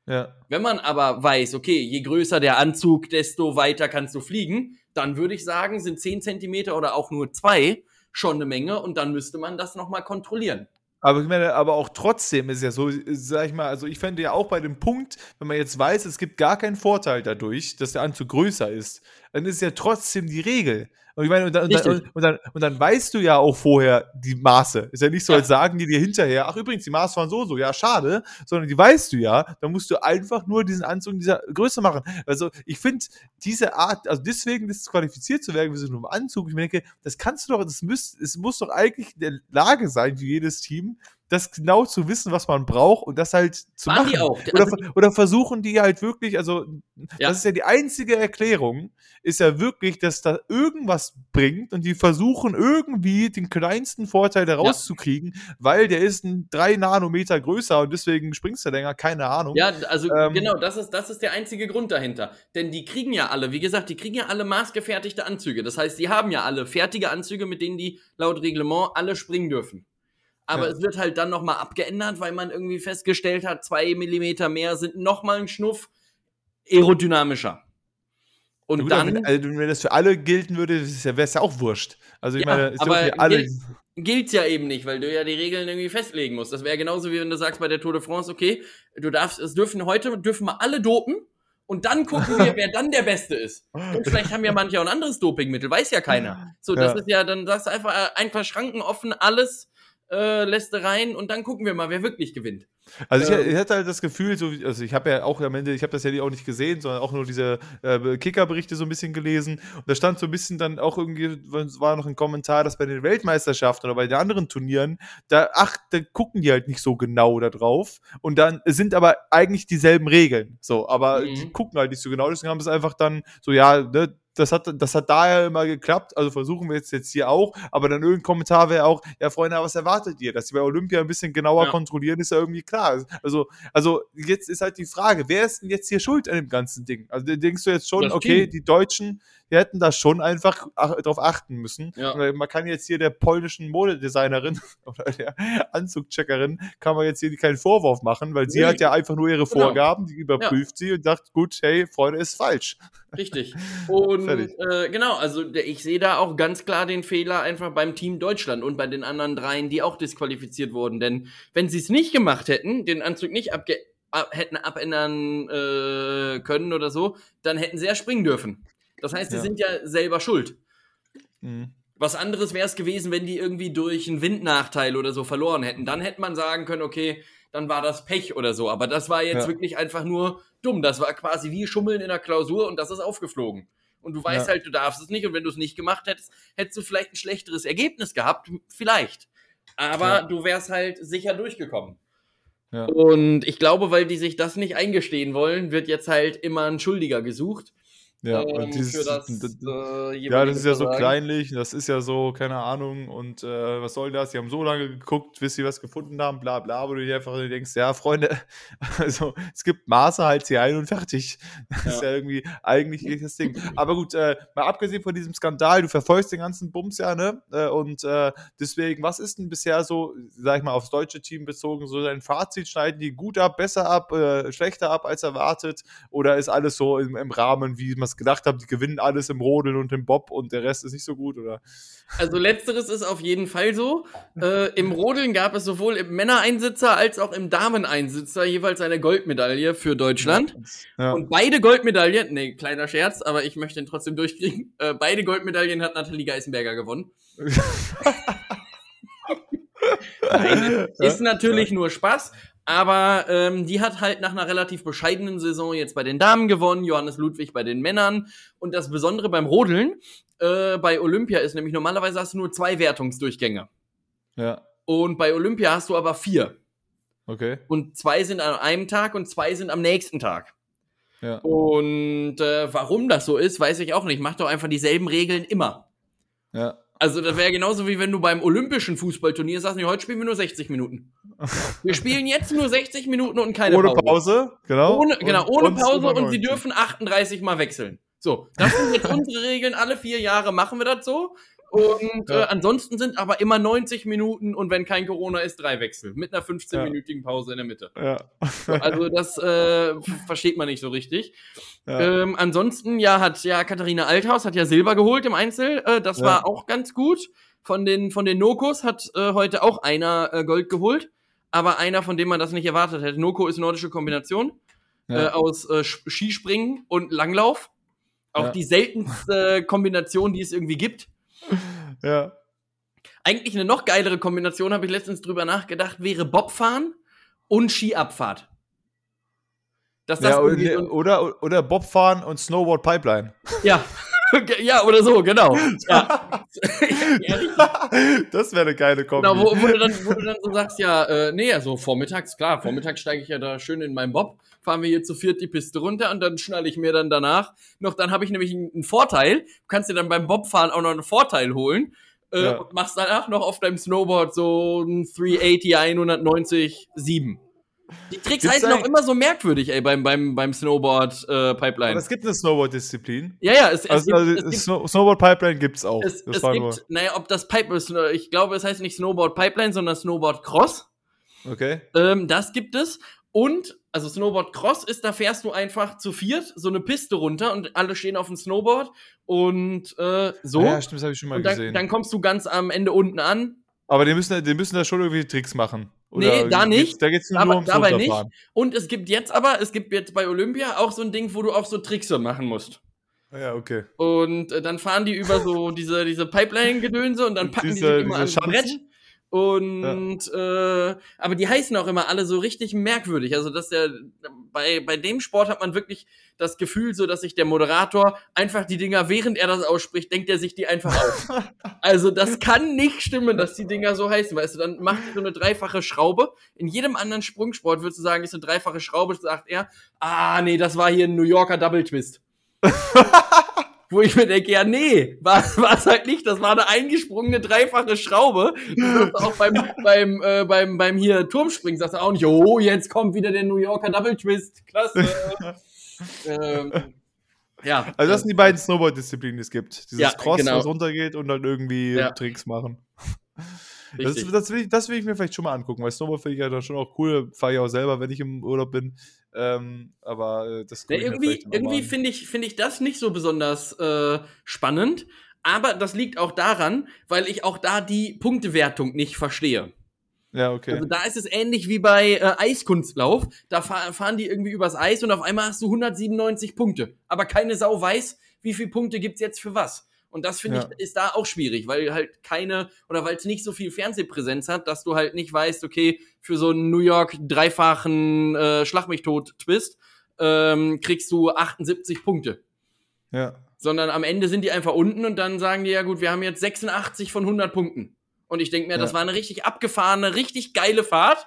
Ja. Wenn man aber weiß, okay, je größer der Anzug, desto weiter kannst du fliegen, dann würde ich sagen, sind 10 Zentimeter oder auch nur zwei schon eine Menge und dann müsste man das nochmal kontrollieren. Aber ich meine, aber auch trotzdem ist ja so, sag ich mal, also ich fände ja auch bei dem Punkt, wenn man jetzt weiß, es gibt gar keinen Vorteil dadurch, dass der Anzug größer ist, dann ist ja trotzdem die Regel. Und ich meine, und dann, und, dann, und, dann, und dann weißt du ja auch vorher die Maße. Ist ja nicht so, als sagen die dir hinterher, ach übrigens, die Maße waren so und so, ja, schade, sondern die weißt du ja, dann musst du einfach nur diesen Anzug in dieser Größe machen. Also ich finde, diese Art, also deswegen disqualifiziert zu werden, wie so einem Anzug, ich denke, das kannst du doch, das muss, es muss doch eigentlich in der Lage sein, wie jedes Team, das genau zu wissen, was man braucht und das halt zu Waren machen. Die auch. Oder, also, oder versuchen die halt wirklich, also ja. das ist ja die einzige Erklärung, ist ja wirklich, dass da irgendwas bringt und die versuchen irgendwie den kleinsten Vorteil daraus ja. zu kriegen, weil der ist ein drei Nanometer größer und deswegen springst du länger, keine Ahnung. Ja, also ähm, genau, das ist, das ist der einzige Grund dahinter. Denn die kriegen ja alle, wie gesagt, die kriegen ja alle maßgefertigte Anzüge. Das heißt, die haben ja alle fertige Anzüge, mit denen die laut Reglement alle springen dürfen aber ja. es wird halt dann nochmal abgeändert, weil man irgendwie festgestellt hat, zwei Millimeter mehr sind nochmal ein Schnuff aerodynamischer. Und Gut, dann. Wenn, also, wenn, das für alle gelten würde, wäre es ja auch wurscht. Also ich ja, meine, es aber ja alle. Gilt ja eben nicht, weil du ja die Regeln irgendwie festlegen musst. Das wäre genauso wie wenn du sagst bei der Tour de France, okay, du darfst, es dürfen heute, dürfen wir alle dopen und dann gucken wir, wer dann der Beste ist. Und vielleicht haben ja manche auch ein anderes Dopingmittel, weiß ja keiner. So, das ja. ist ja, dann sagst du einfach, äh, einfach Schranken offen, alles äh, lässt du rein und dann gucken wir mal, wer wirklich gewinnt. Also ich, ähm, ich, hatte halt das Gefühl, so, also ich habe ja auch am Ende, ich habe das ja auch nicht gesehen, sondern auch nur diese äh, Kicker-Berichte so ein bisschen gelesen. Und da stand so ein bisschen dann auch irgendwie, war noch ein Kommentar, dass bei den Weltmeisterschaften oder bei den anderen Turnieren, da, ach, da gucken die halt nicht so genau da drauf. Und dann sind aber eigentlich dieselben Regeln. So, aber mhm. die gucken halt nicht so genau. Deswegen haben es einfach dann so, ja, ne, das hat, das hat daher immer geklappt, also versuchen wir jetzt, jetzt hier auch, aber dann irgendein Kommentar wäre auch, ja Freunde, was erwartet ihr? Dass sie bei Olympia ein bisschen genauer ja. kontrollieren, ist ja irgendwie klar. Also, also jetzt ist halt die Frage, wer ist denn jetzt hier schuld an dem ganzen Ding? Also denkst du jetzt schon, das okay, Team. die Deutschen, wir hätten da schon einfach ach, darauf achten müssen. Ja. Man kann jetzt hier der polnischen Modedesignerin oder der Anzugcheckerin, kann man jetzt hier keinen Vorwurf machen, weil sie nee. hat ja einfach nur ihre genau. Vorgaben, die überprüft ja. sie und sagt, gut, hey, Freunde, ist falsch. Richtig. Und äh, genau, also ich sehe da auch ganz klar den Fehler einfach beim Team Deutschland und bei den anderen dreien, die auch disqualifiziert wurden. Denn wenn sie es nicht gemacht hätten, den Anzug nicht abge hätten abändern äh, können oder so, dann hätten sie ja springen dürfen. Das heißt, die ja. sind ja selber schuld. Mhm. Was anderes wäre es gewesen, wenn die irgendwie durch einen Windnachteil oder so verloren hätten. Dann hätte man sagen können, okay, dann war das Pech oder so. Aber das war jetzt ja. wirklich einfach nur dumm. Das war quasi wie Schummeln in der Klausur und das ist aufgeflogen. Und du weißt ja. halt, du darfst es nicht. Und wenn du es nicht gemacht hättest, hättest du vielleicht ein schlechteres Ergebnis gehabt. Vielleicht. Aber ja. du wärst halt sicher durchgekommen. Und ich glaube, weil die sich das nicht eingestehen wollen, wird jetzt halt immer ein Schuldiger gesucht. Ja, ähm, dieses, das, äh, ja, das ist ja so sagen. kleinlich, das ist ja so, keine Ahnung, und äh, was soll das? Die haben so lange geguckt, bis sie was gefunden haben, bla bla, wo du dir einfach denkst, ja, Freunde, also es gibt Maße, halt sie ein und fertig. Das ja. ist ja irgendwie eigentlich das Ding. Aber gut, äh, mal abgesehen von diesem Skandal, du verfolgst den ganzen Bums ja, ne? Äh, und äh, deswegen, was ist denn bisher so, sag ich mal, aufs deutsche Team bezogen, so dein Fazit, schneiden die gut ab, besser ab, äh, schlechter ab als erwartet? Oder ist alles so im, im Rahmen, wie man es gedacht habe, die gewinnen alles im Rodeln und im Bob und der Rest ist nicht so gut, oder? Also letzteres ist auf jeden Fall so. Äh, Im Rodeln gab es sowohl im Männereinsitzer als auch im Dameneinsitzer jeweils eine Goldmedaille für Deutschland. Ja. Und beide Goldmedaillen, nee, kleiner Scherz, aber ich möchte ihn trotzdem durchkriegen. Äh, beide Goldmedaillen hat Nathalie Geisenberger gewonnen. Nein, ist natürlich nur Spaß. Aber ähm, die hat halt nach einer relativ bescheidenen Saison jetzt bei den Damen gewonnen, Johannes Ludwig bei den Männern. Und das Besondere beim Rodeln äh, bei Olympia ist nämlich normalerweise hast du nur zwei Wertungsdurchgänge. Ja. Und bei Olympia hast du aber vier. Okay. Und zwei sind an einem Tag und zwei sind am nächsten Tag. Ja. Und äh, warum das so ist, weiß ich auch nicht. Mach doch einfach dieselben Regeln immer. Ja. Also das wäre genauso wie wenn du beim olympischen Fußballturnier sagst, nee, heute spielen wir nur 60 Minuten. Wir spielen jetzt nur 60 Minuten und keine ohne Pause. Ohne Pause, genau. Ohne, genau, ohne und Pause und sie dürfen 38 mal wechseln. So, das sind jetzt unsere Regeln. Alle vier Jahre machen wir das so. Und ja. äh, ansonsten sind aber immer 90 Minuten und wenn kein Corona ist, drei Wechsel. Mit einer 15-minütigen Pause in der Mitte. Ja. also das äh, versteht man nicht so richtig. Ja. Ähm, ansonsten, ja, hat ja Katharina Althaus hat ja Silber geholt im Einzel. Äh, das war auch ganz gut. Von den, von den Nokos hat äh, heute auch einer äh, Gold geholt. Aber einer, von dem man das nicht erwartet hätte. Noko ist nordische Kombination äh, aus äh, Skispringen und Langlauf. Auch die seltenste Kombination, die es irgendwie gibt. Ja. Eigentlich eine noch geilere Kombination, habe ich letztens drüber nachgedacht, wäre Bobfahren und Skiabfahrt. Das ja, oder, oder, oder Bobfahren und Snowboard Pipeline. Ja. ja, oder so, genau. Ja. das wäre eine geile Kombi. Genau, wo, wo, du dann, wo du dann so sagst, ja, äh, nee, also vormittags, klar, vormittags steige ich ja da schön in meinen Bob, fahren wir hier zu viert die Piste runter und dann schnalle ich mir dann danach noch, dann habe ich nämlich einen, Vorteil, du kannst dir dann beim Bobfahren auch noch einen Vorteil holen äh, ja. und machst danach noch auf deinem Snowboard so ein 380, 190, 7. Die Tricks heißen auch immer so merkwürdig, ey, beim, beim, beim Snowboard-Pipeline. Äh, es gibt eine Snowboard-Disziplin. Ja, ja, es, es also, gibt, also es gibt, Snowboard-Pipeline gibt's auch. Es, es gibt, naja, ob das Pipe ist, ich glaube, es heißt nicht Snowboard-Pipeline, sondern Snowboard-Cross. Okay. Ähm, das gibt es. Und also Snowboard Cross ist, da fährst du einfach zu viert so eine Piste runter und alle stehen auf dem Snowboard und äh, so. Ja, stimmt, das habe ich schon mal dann, gesehen. dann kommst du ganz am Ende unten an. Aber die müssen, die müssen da schon irgendwie Tricks machen. Nee, da nicht. geht's- Da geht es nur Aber ums dabei nicht. Und es gibt jetzt aber, es gibt jetzt bei Olympia auch so ein Ding, wo du auch so Tricks machen musst. Ja, okay. Und äh, dann fahren die über so diese, diese Pipeline-Gedönse und dann packen die Diese- sich immer diese ans Brett. Und äh, aber die heißen auch immer alle so richtig merkwürdig. Also dass der bei, bei dem Sport hat man wirklich das Gefühl, so dass sich der Moderator einfach die Dinger, während er das ausspricht, denkt er sich die einfach aus. also das kann nicht stimmen, dass die Dinger so heißen. Weißt du, dann macht er so eine dreifache Schraube. In jedem anderen Sprungsport würdest du sagen, ist eine dreifache Schraube, sagt er, ah nee, das war hier ein New Yorker Double Twist. Wo ich mir denke, ja, nee, war es halt nicht. Das war eine eingesprungene dreifache Schraube. Auch beim, beim, äh, beim, beim hier Turmspringen sagst du auch nicht, oh, jetzt kommt wieder der New Yorker Double Twist. Klasse. ähm, ja. Also das sind die beiden Snowboard-Disziplinen, die es gibt. Dieses Ja, Cross, genau. was runtergeht und dann irgendwie Ja. Tricks machen. Das, das, will ich, das will ich mir vielleicht schon mal angucken, weil Snowboard finde ich ja dann schon auch cool. Fahre ich auch selber, wenn ich im Urlaub bin. Ähm, aber äh, das Ja, irgendwie irgendwie finde ich, finde ich das nicht so besonders äh, spannend. Aber das liegt auch daran, weil ich auch da die Punktewertung nicht verstehe. Ja, okay. Also da ist es ähnlich wie bei äh, Eiskunstlauf. Da fahr, fahren die irgendwie übers Eis und auf einmal hast du 197 Punkte. Aber keine Sau weiß, wie viele Punkte gibt's jetzt für was. Und das finde Ja. ich ist da auch schwierig, weil halt keine oder weil es nicht so viel Fernsehpräsenz hat, dass du halt nicht weißt, okay, für so einen New York dreifachen äh, Schlag mich tot Twist ähm, kriegst du 78 Punkte. ja. Sondern am Ende sind die einfach unten und dann sagen die ja gut, wir haben jetzt 86 von 100 Punkten. Und ich denke mir, das Ja. war eine richtig abgefahrene, richtig geile Fahrt.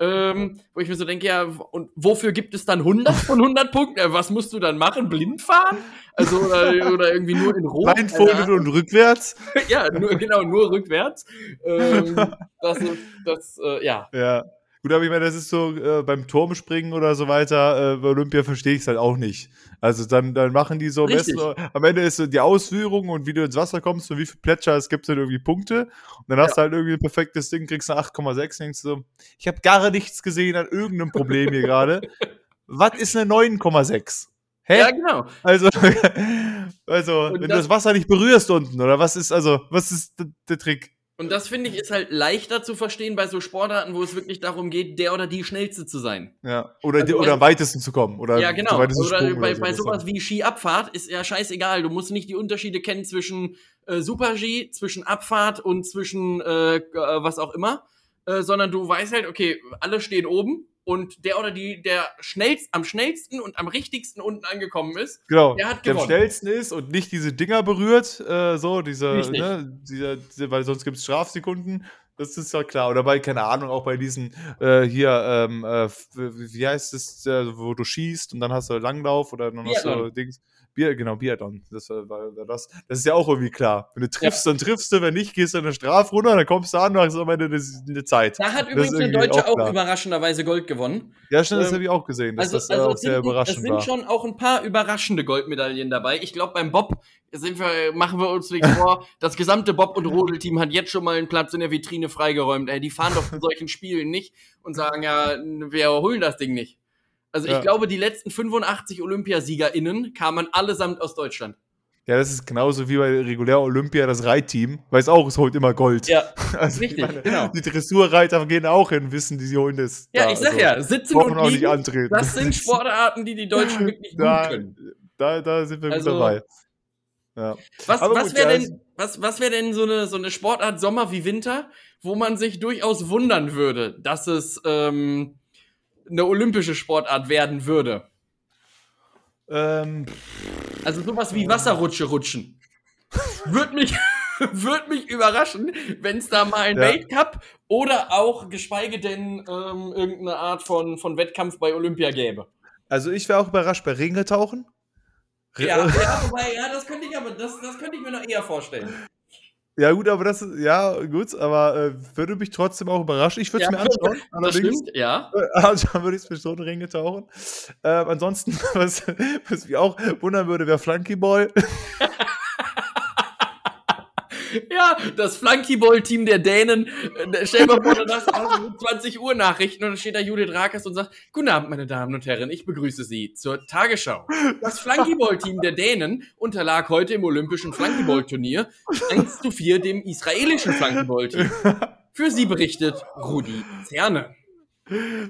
Ähm, wo ich mir so denke, ja, und wofür gibt es dann 100 von 100 Punkten? Was musst du dann machen? Blind fahren? Also, oder, oder irgendwie nur in Rot? Blindfolded und rückwärts. Ja, nur, genau, nur rückwärts. Ähm, das ist, das, äh, ja. Ja. Gut, aber ich meine, das ist so äh, beim Turmspringen oder so weiter, äh, bei Olympia verstehe ich es halt auch nicht. Also dann, dann machen die so am Richtig. besten, am Ende ist so die Ausführung und wie du ins Wasser kommst und wie viel Plätscher es gibt, sind irgendwie Punkte. Und dann hast du halt irgendwie ein perfektes Ding, kriegst eine 8,6 denkst du so, ich habe gar nichts gesehen an irgendeinem Problem hier gerade. Was ist eine 9,6? Hä? Ja, genau. Also, also Und wenn du das- das Wasser nicht berührst unten, oder was ist, also, was ist der Trick? Und das finde ich ist halt leichter zu verstehen bei so Sportarten, wo es wirklich darum geht, der oder die Schnellste zu sein. Ja. Oder, Also, oder am weitesten zu kommen. Oder Ja, genau. Oder Sprung bei, so, bei sowas wie Skiabfahrt ist ja scheißegal. Du musst nicht die Unterschiede kennen zwischen äh, Super-G, zwischen Abfahrt und zwischen äh, äh, was auch immer, äh, sondern du weißt halt, okay, alle stehen oben und der oder die, der schnellst, am schnellsten und am richtigsten unten angekommen ist, Genau, Der hat der am gewonnen. schnellsten ist und nicht diese Dinger berührt, äh, so, diese, ne, diese, diese, weil sonst gibt es Strafsekunden. Das ist ja klar. Oder bei, keine Ahnung, auch bei diesen, äh, hier, ähm, äh, wie heißt es, äh, wo du schießt und dann hast du Langlauf oder dann hast du Biathlon. Dings. Bier, genau, Biathlon. Das, war, war, das. das ist ja auch irgendwie klar. Wenn du triffst, dann triffst du, wenn nicht, gehst du in eine Strafrunde, dann kommst du an, du am Ende eine, Zeit. da hat übrigens irgendwie Deutsche auch auch überraschenderweise Gold gewonnen. Ja, stimmt, das Ähm, habe ich auch gesehen, dass Also, das äh, also auch es sehr sind, es überraschend sind war. schon auch ein paar überraschende Goldmedaillen dabei. Ich glaube, beim Bob sind wir, machen wir uns nichts vor. Das gesamte Bob- und Rodelteam hat jetzt schon mal einen Platz in der Vitrine freigeräumt. Ey, die fahren doch zu solchen Spielen nicht und sagen, ja, wir holen das Ding nicht. Also ich Ja. glaube, die letzten 85 OlympiasiegerInnen kamen allesamt aus Deutschland. Ja, das ist genauso wie bei regulär Olympia das Reitteam. Weiß auch, es holt immer Gold. Ja, Also, richtig, ich meine, genau. Die Dressurreiter gehen auch hin, wissen, die sie holen das. Ja, da, ich sag also, ja, sitzen und auch nicht liegen, antreten. das sind Sportarten, die die Deutschen wirklich gut da, können. da, da sind wir Also, gut dabei. Ja. Was, Aber was gut, wäre denn, was, was wäre denn so eine, so eine Sportart Sommer wie Winter, wo man sich durchaus wundern würde, dass es ähm, eine olympische Sportart werden würde? Ähm, Also sowas wie Wasserrutsche rutschen. Würde mich, würd mich überraschen, wenn es da mal einen Ja. Weltcup oder auch geschweige denn ähm, irgendeine Art von, von Wettkampf bei Olympia gäbe. also ich wäre auch überrascht bei Ringetauchen. Re- Ja, ja, wobei, ja, das könnte ich aber, das, das könnte ich mir noch eher vorstellen. Ja, gut, aber das ist, ja, gut, aber äh, würde mich trotzdem auch überraschen. Ich würde es Ja, mir anschauen. Das allerdings. stimmt, ja. Anschauen würde ich es mir schon Ringe tauchen. Ähm, ansonsten, was, was mich auch wundern würde, wäre Flunkyball. Ja, das Flunkyball-Team der Dänen. Äh, stell mal vor, danach also 20 Uhr Nachrichten und dann steht da Judith Rakers und sagt, Guten Abend, meine Damen und Herren, ich begrüße Sie zur Tagesschau. Das Flunkyball-Team der Dänen unterlag heute im olympischen Flunkyball-Turnier 1 zu 4 dem israelischen Flunkyball-Team. Für Sie berichtet Rudi Zerne.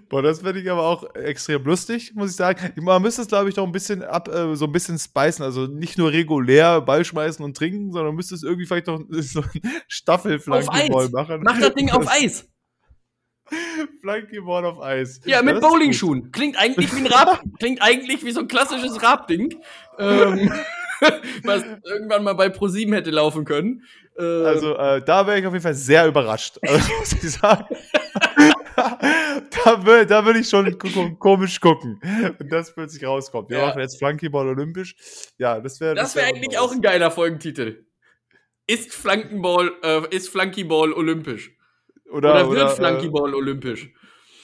Boah, das finde ich aber auch extrem lustig, muss ich sagen. Man müsste es, glaube ich, noch ein bisschen ab, äh, so ein bisschen spicen. Also nicht nur regulär Ball schmeißen und trinken, sondern müsste es irgendwie vielleicht noch so ein Staffelflankeball machen. Mach das Ding auf Eis. Flankeball auf Eis. Ja, mit Bowlingschuhen. Klingt eigentlich wie ein Rab, klingt eigentlich wie so ein klassisches Rab-Ding. Ähm, was irgendwann mal bei ProSieben hätte laufen können. Äh, also, äh, da wäre ich auf jeden Fall sehr überrascht. Also, muss ich sagen. da, will, da will ich schon komisch gucken, wenn das plötzlich rauskommt. Wir ja. machen jetzt Flankyball olympisch. Ja, das wäre. Das wäre wär eigentlich auch ein geiler Folgentitel. Ist Flankyball, äh, ist Flankyball olympisch? Oder, oder wird oder, äh, Flankyball äh, olympisch?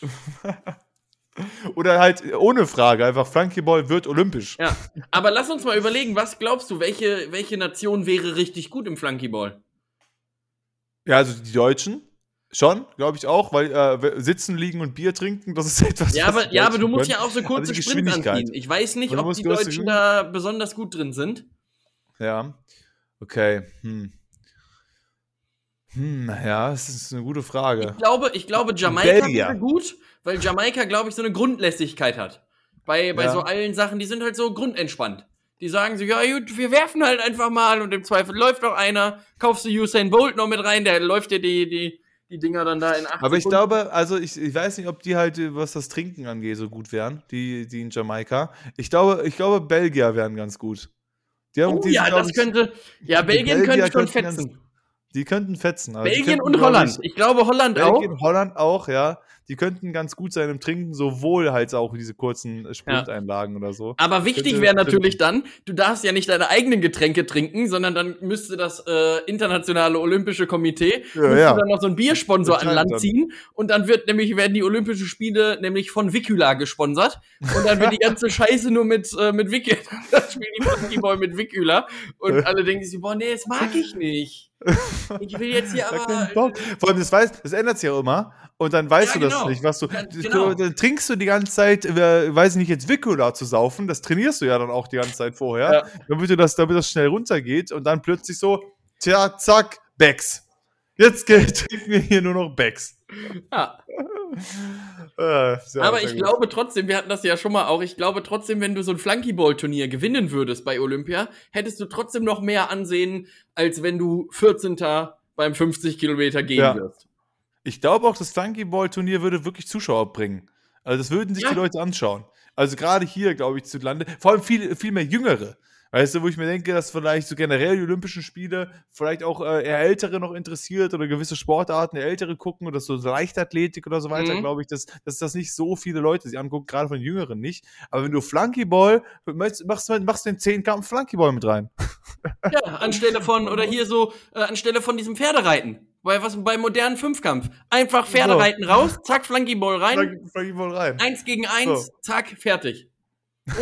Oder halt ohne Frage, einfach Flankyball wird olympisch. Ja, aber lass uns mal überlegen, was glaubst du, welche, welche Nation wäre richtig gut im Flankyball? Ja, also die Deutschen. Schon, glaube ich auch, weil äh, sitzen, liegen und Bier trinken, das ist etwas. Ja, aber, ja, aber du musst können. ja auch so kurze Sprints anziehen. Ich weiß nicht, ob die Deutschen da besonders gut drin sind. Ja, okay. Hm. Hm, ja, das ist eine gute Frage. Ich glaube, ich glaube Jamaika wäre gut, weil Jamaika, glaube ich, so eine Grundlässigkeit hat. Bei, bei ja. so allen Sachen, die sind halt so grundentspannt. Die sagen so, ja gut, wir werfen halt einfach mal und im Zweifel läuft noch einer, kaufst du Usain Bolt noch mit rein, der läuft dir die, die, die Dinger dann da in acht Aber ich Sekunden. glaube, also ich, ich weiß nicht, ob die halt, was das Trinken angeht, so gut wären, die, die in Jamaika. Ich glaube, ich glaube, Belgier wären ganz gut. Die haben, oh, die ja, sind, das ich, könnte, ja, Belgien könnte schon fetzen. Ganz, die könnten fetzen. Also Belgien könnten, und Holland. Ich, ich, glaube Holland Belgien, auch. Belgien, Holland auch, ja die könnten ganz gut sein im Trinken, sowohl halt auch diese kurzen Sprinteinlagen ja. oder so. Aber wichtig wäre natürlich dann, du darfst ja nicht deine eigenen Getränke trinken, sondern dann müsste das äh, internationale Olympische Komitee ja, ja. dann noch so einen Biersponsor an Land ziehen und dann wird nämlich werden die Olympischen Spiele nämlich von Vicula gesponsert und dann wird die ganze Scheiße nur mit äh, mit Vicula, das spielen die Monkeyboy mit Vicula und alle denken sich, boah, nee, das mag ich nicht. Ich will jetzt hier aber. Vor allem, das, weiß, das ändert sich ja immer. Und dann weißt ja, du das genau. nicht, was du. Genau. Dann trinkst du die ganze Zeit, äh, weiß ich nicht, jetzt Vicula zu saufen. Das trainierst du ja dann auch die ganze Zeit vorher. Ja. Damit, du das, damit das schnell runtergeht. Und dann plötzlich so, tja, zack, Becks. Jetzt trinken wir hier nur noch Becks. Ja. Äh, Aber ich glaube trotzdem, wir hatten das ja schon mal auch, ich glaube trotzdem, wenn du so ein Flunkyball-Turnier gewinnen würdest bei Olympia, hättest du trotzdem noch mehr Ansehen, als wenn du 14. beim 50 Kilometer gehen ja. wirst. Ich glaube auch, das Flunkyball-Turnier würde wirklich Zuschauer bringen. Also das würden sich ja. die Leute anschauen. Also gerade hier, glaube ich, zu Lande, vor allem viel, viel mehr Jüngere. Weißt du, wo ich mir denke, dass vielleicht so generell die Olympischen Spiele vielleicht auch äh, eher Ältere noch interessiert oder gewisse Sportarten der Ältere gucken oder so Leichtathletik oder so weiter, mhm. glaube ich, dass, dass das nicht so viele Leute sich angucken, gerade von Jüngeren nicht. Aber wenn du Flunkyball, machst, machst, machst du den 10 Kampf Flunkyball mit rein. Ja, anstelle von, oder hier so, äh, anstelle von diesem Pferdereiten. Bei was bei modernen Fünfkampf. Einfach Pferdereiten so. raus, zack, Flunkyball rein. Flunkyball rein. Eins gegen eins, so. zack, fertig.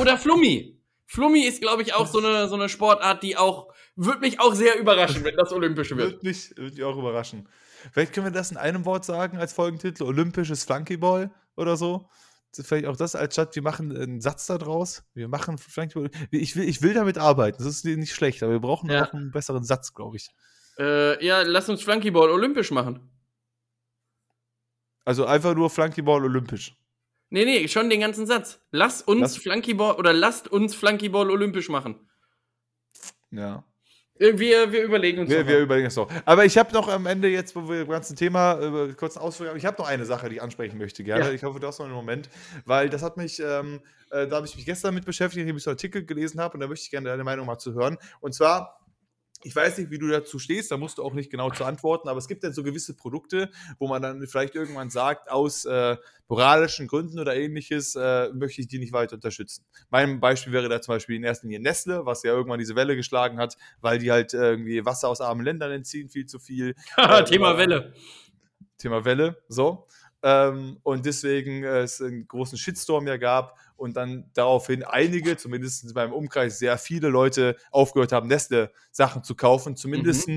Oder Flummi. Flummi ist, glaube ich, auch so eine, so eine Sportart, die auch, wird mich auch sehr überraschen, wenn das Olympische wird. Wird mich, wird mich auch überraschen. Vielleicht können wir das in einem Wort sagen als Folgentitel: Olympisches Flunkyball oder so. Vielleicht auch das als Stadt, wir machen einen Satz da draus. Wir machen Flunkyball. Ich will, ich will damit arbeiten, das ist nicht schlecht, aber wir brauchen ja. auch einen besseren Satz, glaube ich. Äh, ja, lass uns Flunkyball olympisch machen. Also einfach nur Flunkyball olympisch. Nee, nee, schon den ganzen Satz. Lass uns lass Flunkyball oder lasst uns Flunkyball olympisch machen. Ja. Wir, wir überlegen uns wir, wir überlegen es noch. Aber ich habe noch am Ende jetzt, wo wir das ganze Thema äh, kurz ausführen, ich habe noch eine Sache, die ich ansprechen möchte gerne. Ja. Ich hoffe, du hast noch einen Moment, weil das hat mich, ähm, äh, da habe ich mich gestern mit beschäftigt, indem ich so einen Artikel gelesen habe und da möchte ich gerne deine Meinung mal zu hören. Und zwar ich weiß nicht, wie du dazu stehst, da musst du auch nicht genau zu antworten, aber es gibt dann so gewisse Produkte, wo man dann vielleicht irgendwann sagt, aus äh, moralischen Gründen oder ähnliches äh, möchte ich die nicht weiter unterstützen. Mein Beispiel wäre da zum Beispiel in erster Linie Nestle, was ja irgendwann diese Welle geschlagen hat, weil die halt irgendwie Wasser aus armen Ländern entziehen, viel zu viel. äh, Thema Welle. Thema Welle, so. Ähm, und deswegen äh, es einen großen Shitstorm ja gab und dann daraufhin einige, zumindest in meinem Umkreis, sehr viele Leute aufgehört haben, Nestle-Sachen zu kaufen, zumindest mhm.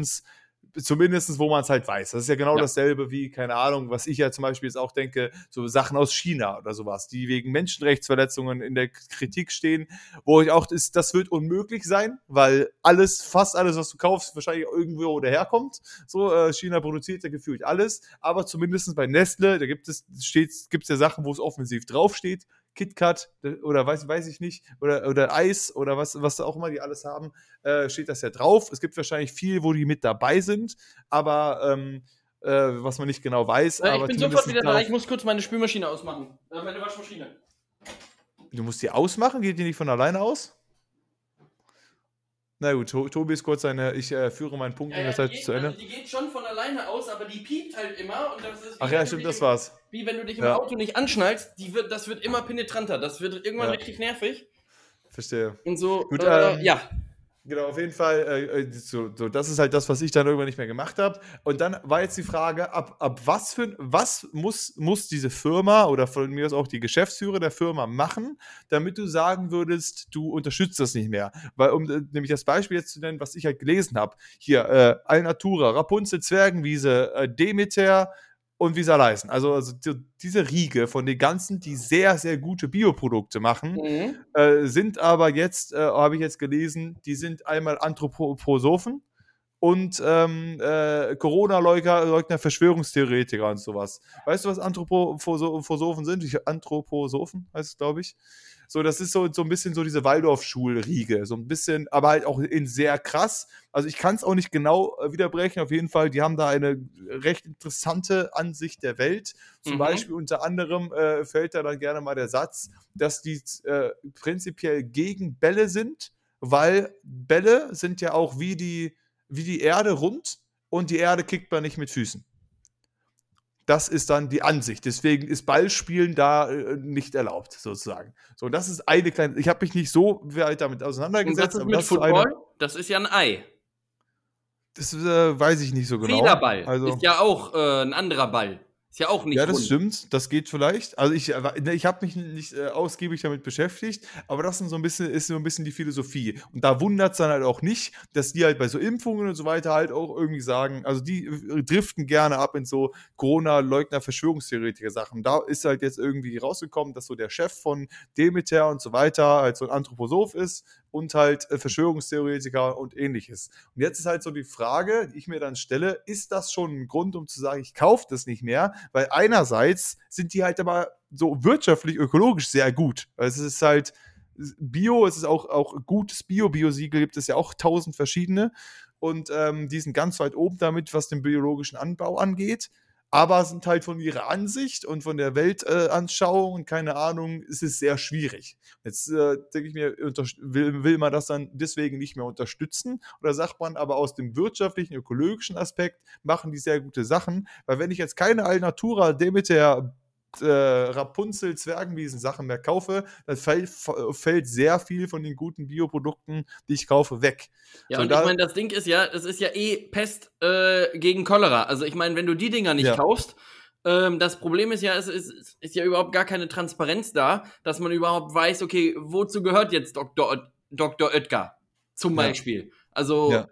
Zumindest wo man es halt weiß. Das ist ja genau ja. dasselbe wie, keine Ahnung, was ich ja zum Beispiel jetzt auch denke, so Sachen aus China oder sowas, die wegen Menschenrechtsverletzungen in der Kritik stehen, wo ich auch, ist, das wird unmöglich sein, weil alles, fast alles, was du kaufst, wahrscheinlich irgendwo daherkommt. So, äh, China produziert ja gefühlt alles, aber zumindest bei Nestle, da gibt es, steht, gibt es ja Sachen, wo es offensiv draufsteht, KitKat oder weiß, weiß ich nicht, oder, oder Eis oder was, was auch immer die alles haben, äh, steht das ja drauf. Es gibt wahrscheinlich viel, wo die mit dabei sind, aber ähm, äh, was man nicht genau weiß. Äh, ich bin sofort wieder da, ich muss kurz meine Spülmaschine ausmachen. Äh, meine Waschmaschine. Du musst die ausmachen? Geht die nicht von alleine aus? Na gut, Tobi ist kurz seine, ich äh, führe meinen Punkt ja, in der Zeit zu Ende. Also die geht schon von alleine aus, aber die piept halt immer und das ist Ach ja, stimmt, das im, war's. Wie wenn du dich im ja. Auto nicht anschnallst, die wird, das wird immer penetranter, das wird irgendwann ja. richtig nervig. Verstehe. Und so, gut, äh, ähm, ja. Genau, auf jeden Fall, äh, äh, so, so, das ist halt das, was ich dann irgendwann nicht mehr gemacht habe. Und dann war jetzt die Frage, ab, ab was für was muss, muss diese Firma oder von mir aus auch die Geschäftsführer der Firma machen, damit du sagen würdest, du unterstützt das nicht mehr. Weil, um äh, nämlich das Beispiel jetzt zu nennen, was ich halt gelesen habe, hier, äh, Alnatura, Rapunzel, Zwergenwiese, äh, Demeter, und Visa leisten. Also, also diese Riege von den ganzen, die sehr, sehr gute Bioprodukte machen, mhm. äh, sind aber jetzt, äh, habe ich jetzt gelesen, die sind einmal Anthroposophen und ähm, äh, Corona-Leugner, Verschwörungstheoretiker und sowas. Weißt du, was Anthroposophen sind? Anthroposophen heißt es, glaube ich. So, das ist so, so ein bisschen so diese Waldorf-Schulriege. So ein bisschen, aber halt auch in sehr krass. Also ich kann es auch nicht genau äh, widerbrechen. Auf jeden Fall, die haben da eine recht interessante Ansicht der Welt. Zum mhm. Beispiel unter anderem äh, fällt da dann gerne mal der Satz, dass die äh, prinzipiell gegen Bälle sind, weil Bälle sind ja auch wie die, wie die Erde rund und die Erde kickt man nicht mit Füßen. Das ist dann die Ansicht. Deswegen ist Ballspielen da äh, nicht erlaubt, sozusagen. So, das ist eine kleine. Ich habe mich nicht so weit damit auseinandergesetzt. Und das ist mit Football? Eine, das ist ja ein Ei. Das äh, weiß ich nicht so genau. Federball also, ist ja auch äh, ein anderer Ball. Ist ja auch nicht Ja, das rund. stimmt. Das geht vielleicht. Also ich, ne, ich habe mich nicht äh, ausgiebig damit beschäftigt, aber das ist so ein bisschen, ist so ein bisschen die Philosophie. Und da wundert es dann halt auch nicht, dass die halt bei so Impfungen und so weiter halt auch irgendwie sagen, also die äh, driften gerne ab in so Corona-Leugner, Verschwörungstheoretiker-Sachen. Da ist halt jetzt irgendwie rausgekommen, dass so der Chef von Demeter und so weiter halt so ein Anthroposoph ist und halt äh, Verschwörungstheoretiker und ähnliches. Und jetzt ist halt so die Frage, die ich mir dann stelle, ist das schon ein Grund, um zu sagen, ich kaufe das nicht mehr? Weil einerseits sind die halt aber so wirtschaftlich, ökologisch sehr gut. Also es ist halt Bio, es ist auch, auch gutes Bio. Bio-Siegel gibt es ja auch tausend verschiedene. Und ähm, die sind ganz weit oben damit, was den biologischen Anbau angeht aber sind halt von ihrer Ansicht und von der Weltanschauung und keine Ahnung, ist es sehr schwierig. Jetzt äh, denke ich mir, will, will man das dann deswegen nicht mehr unterstützen oder sagt man aber aus dem wirtschaftlichen, ökologischen Aspekt machen die sehr gute Sachen, weil wenn ich jetzt keine Alnatura Demeter äh, Rapunzel, Zwergenwiesen Sachen mehr kaufe, dann fällt, fällt sehr viel von den guten Bioprodukten, die ich kaufe, weg. Ja, so, und ich meine, das Ding ist ja, es ist ja eh Pest äh, gegen Cholera. Also ich meine, wenn du die Dinger nicht ja. kaufst, ähm, das Problem ist ja, es ist, ist, ja überhaupt gar keine Transparenz da, dass man überhaupt weiß, okay, wozu gehört jetzt Dr. Dr. Oetker zum Beispiel. Ja. Also ja.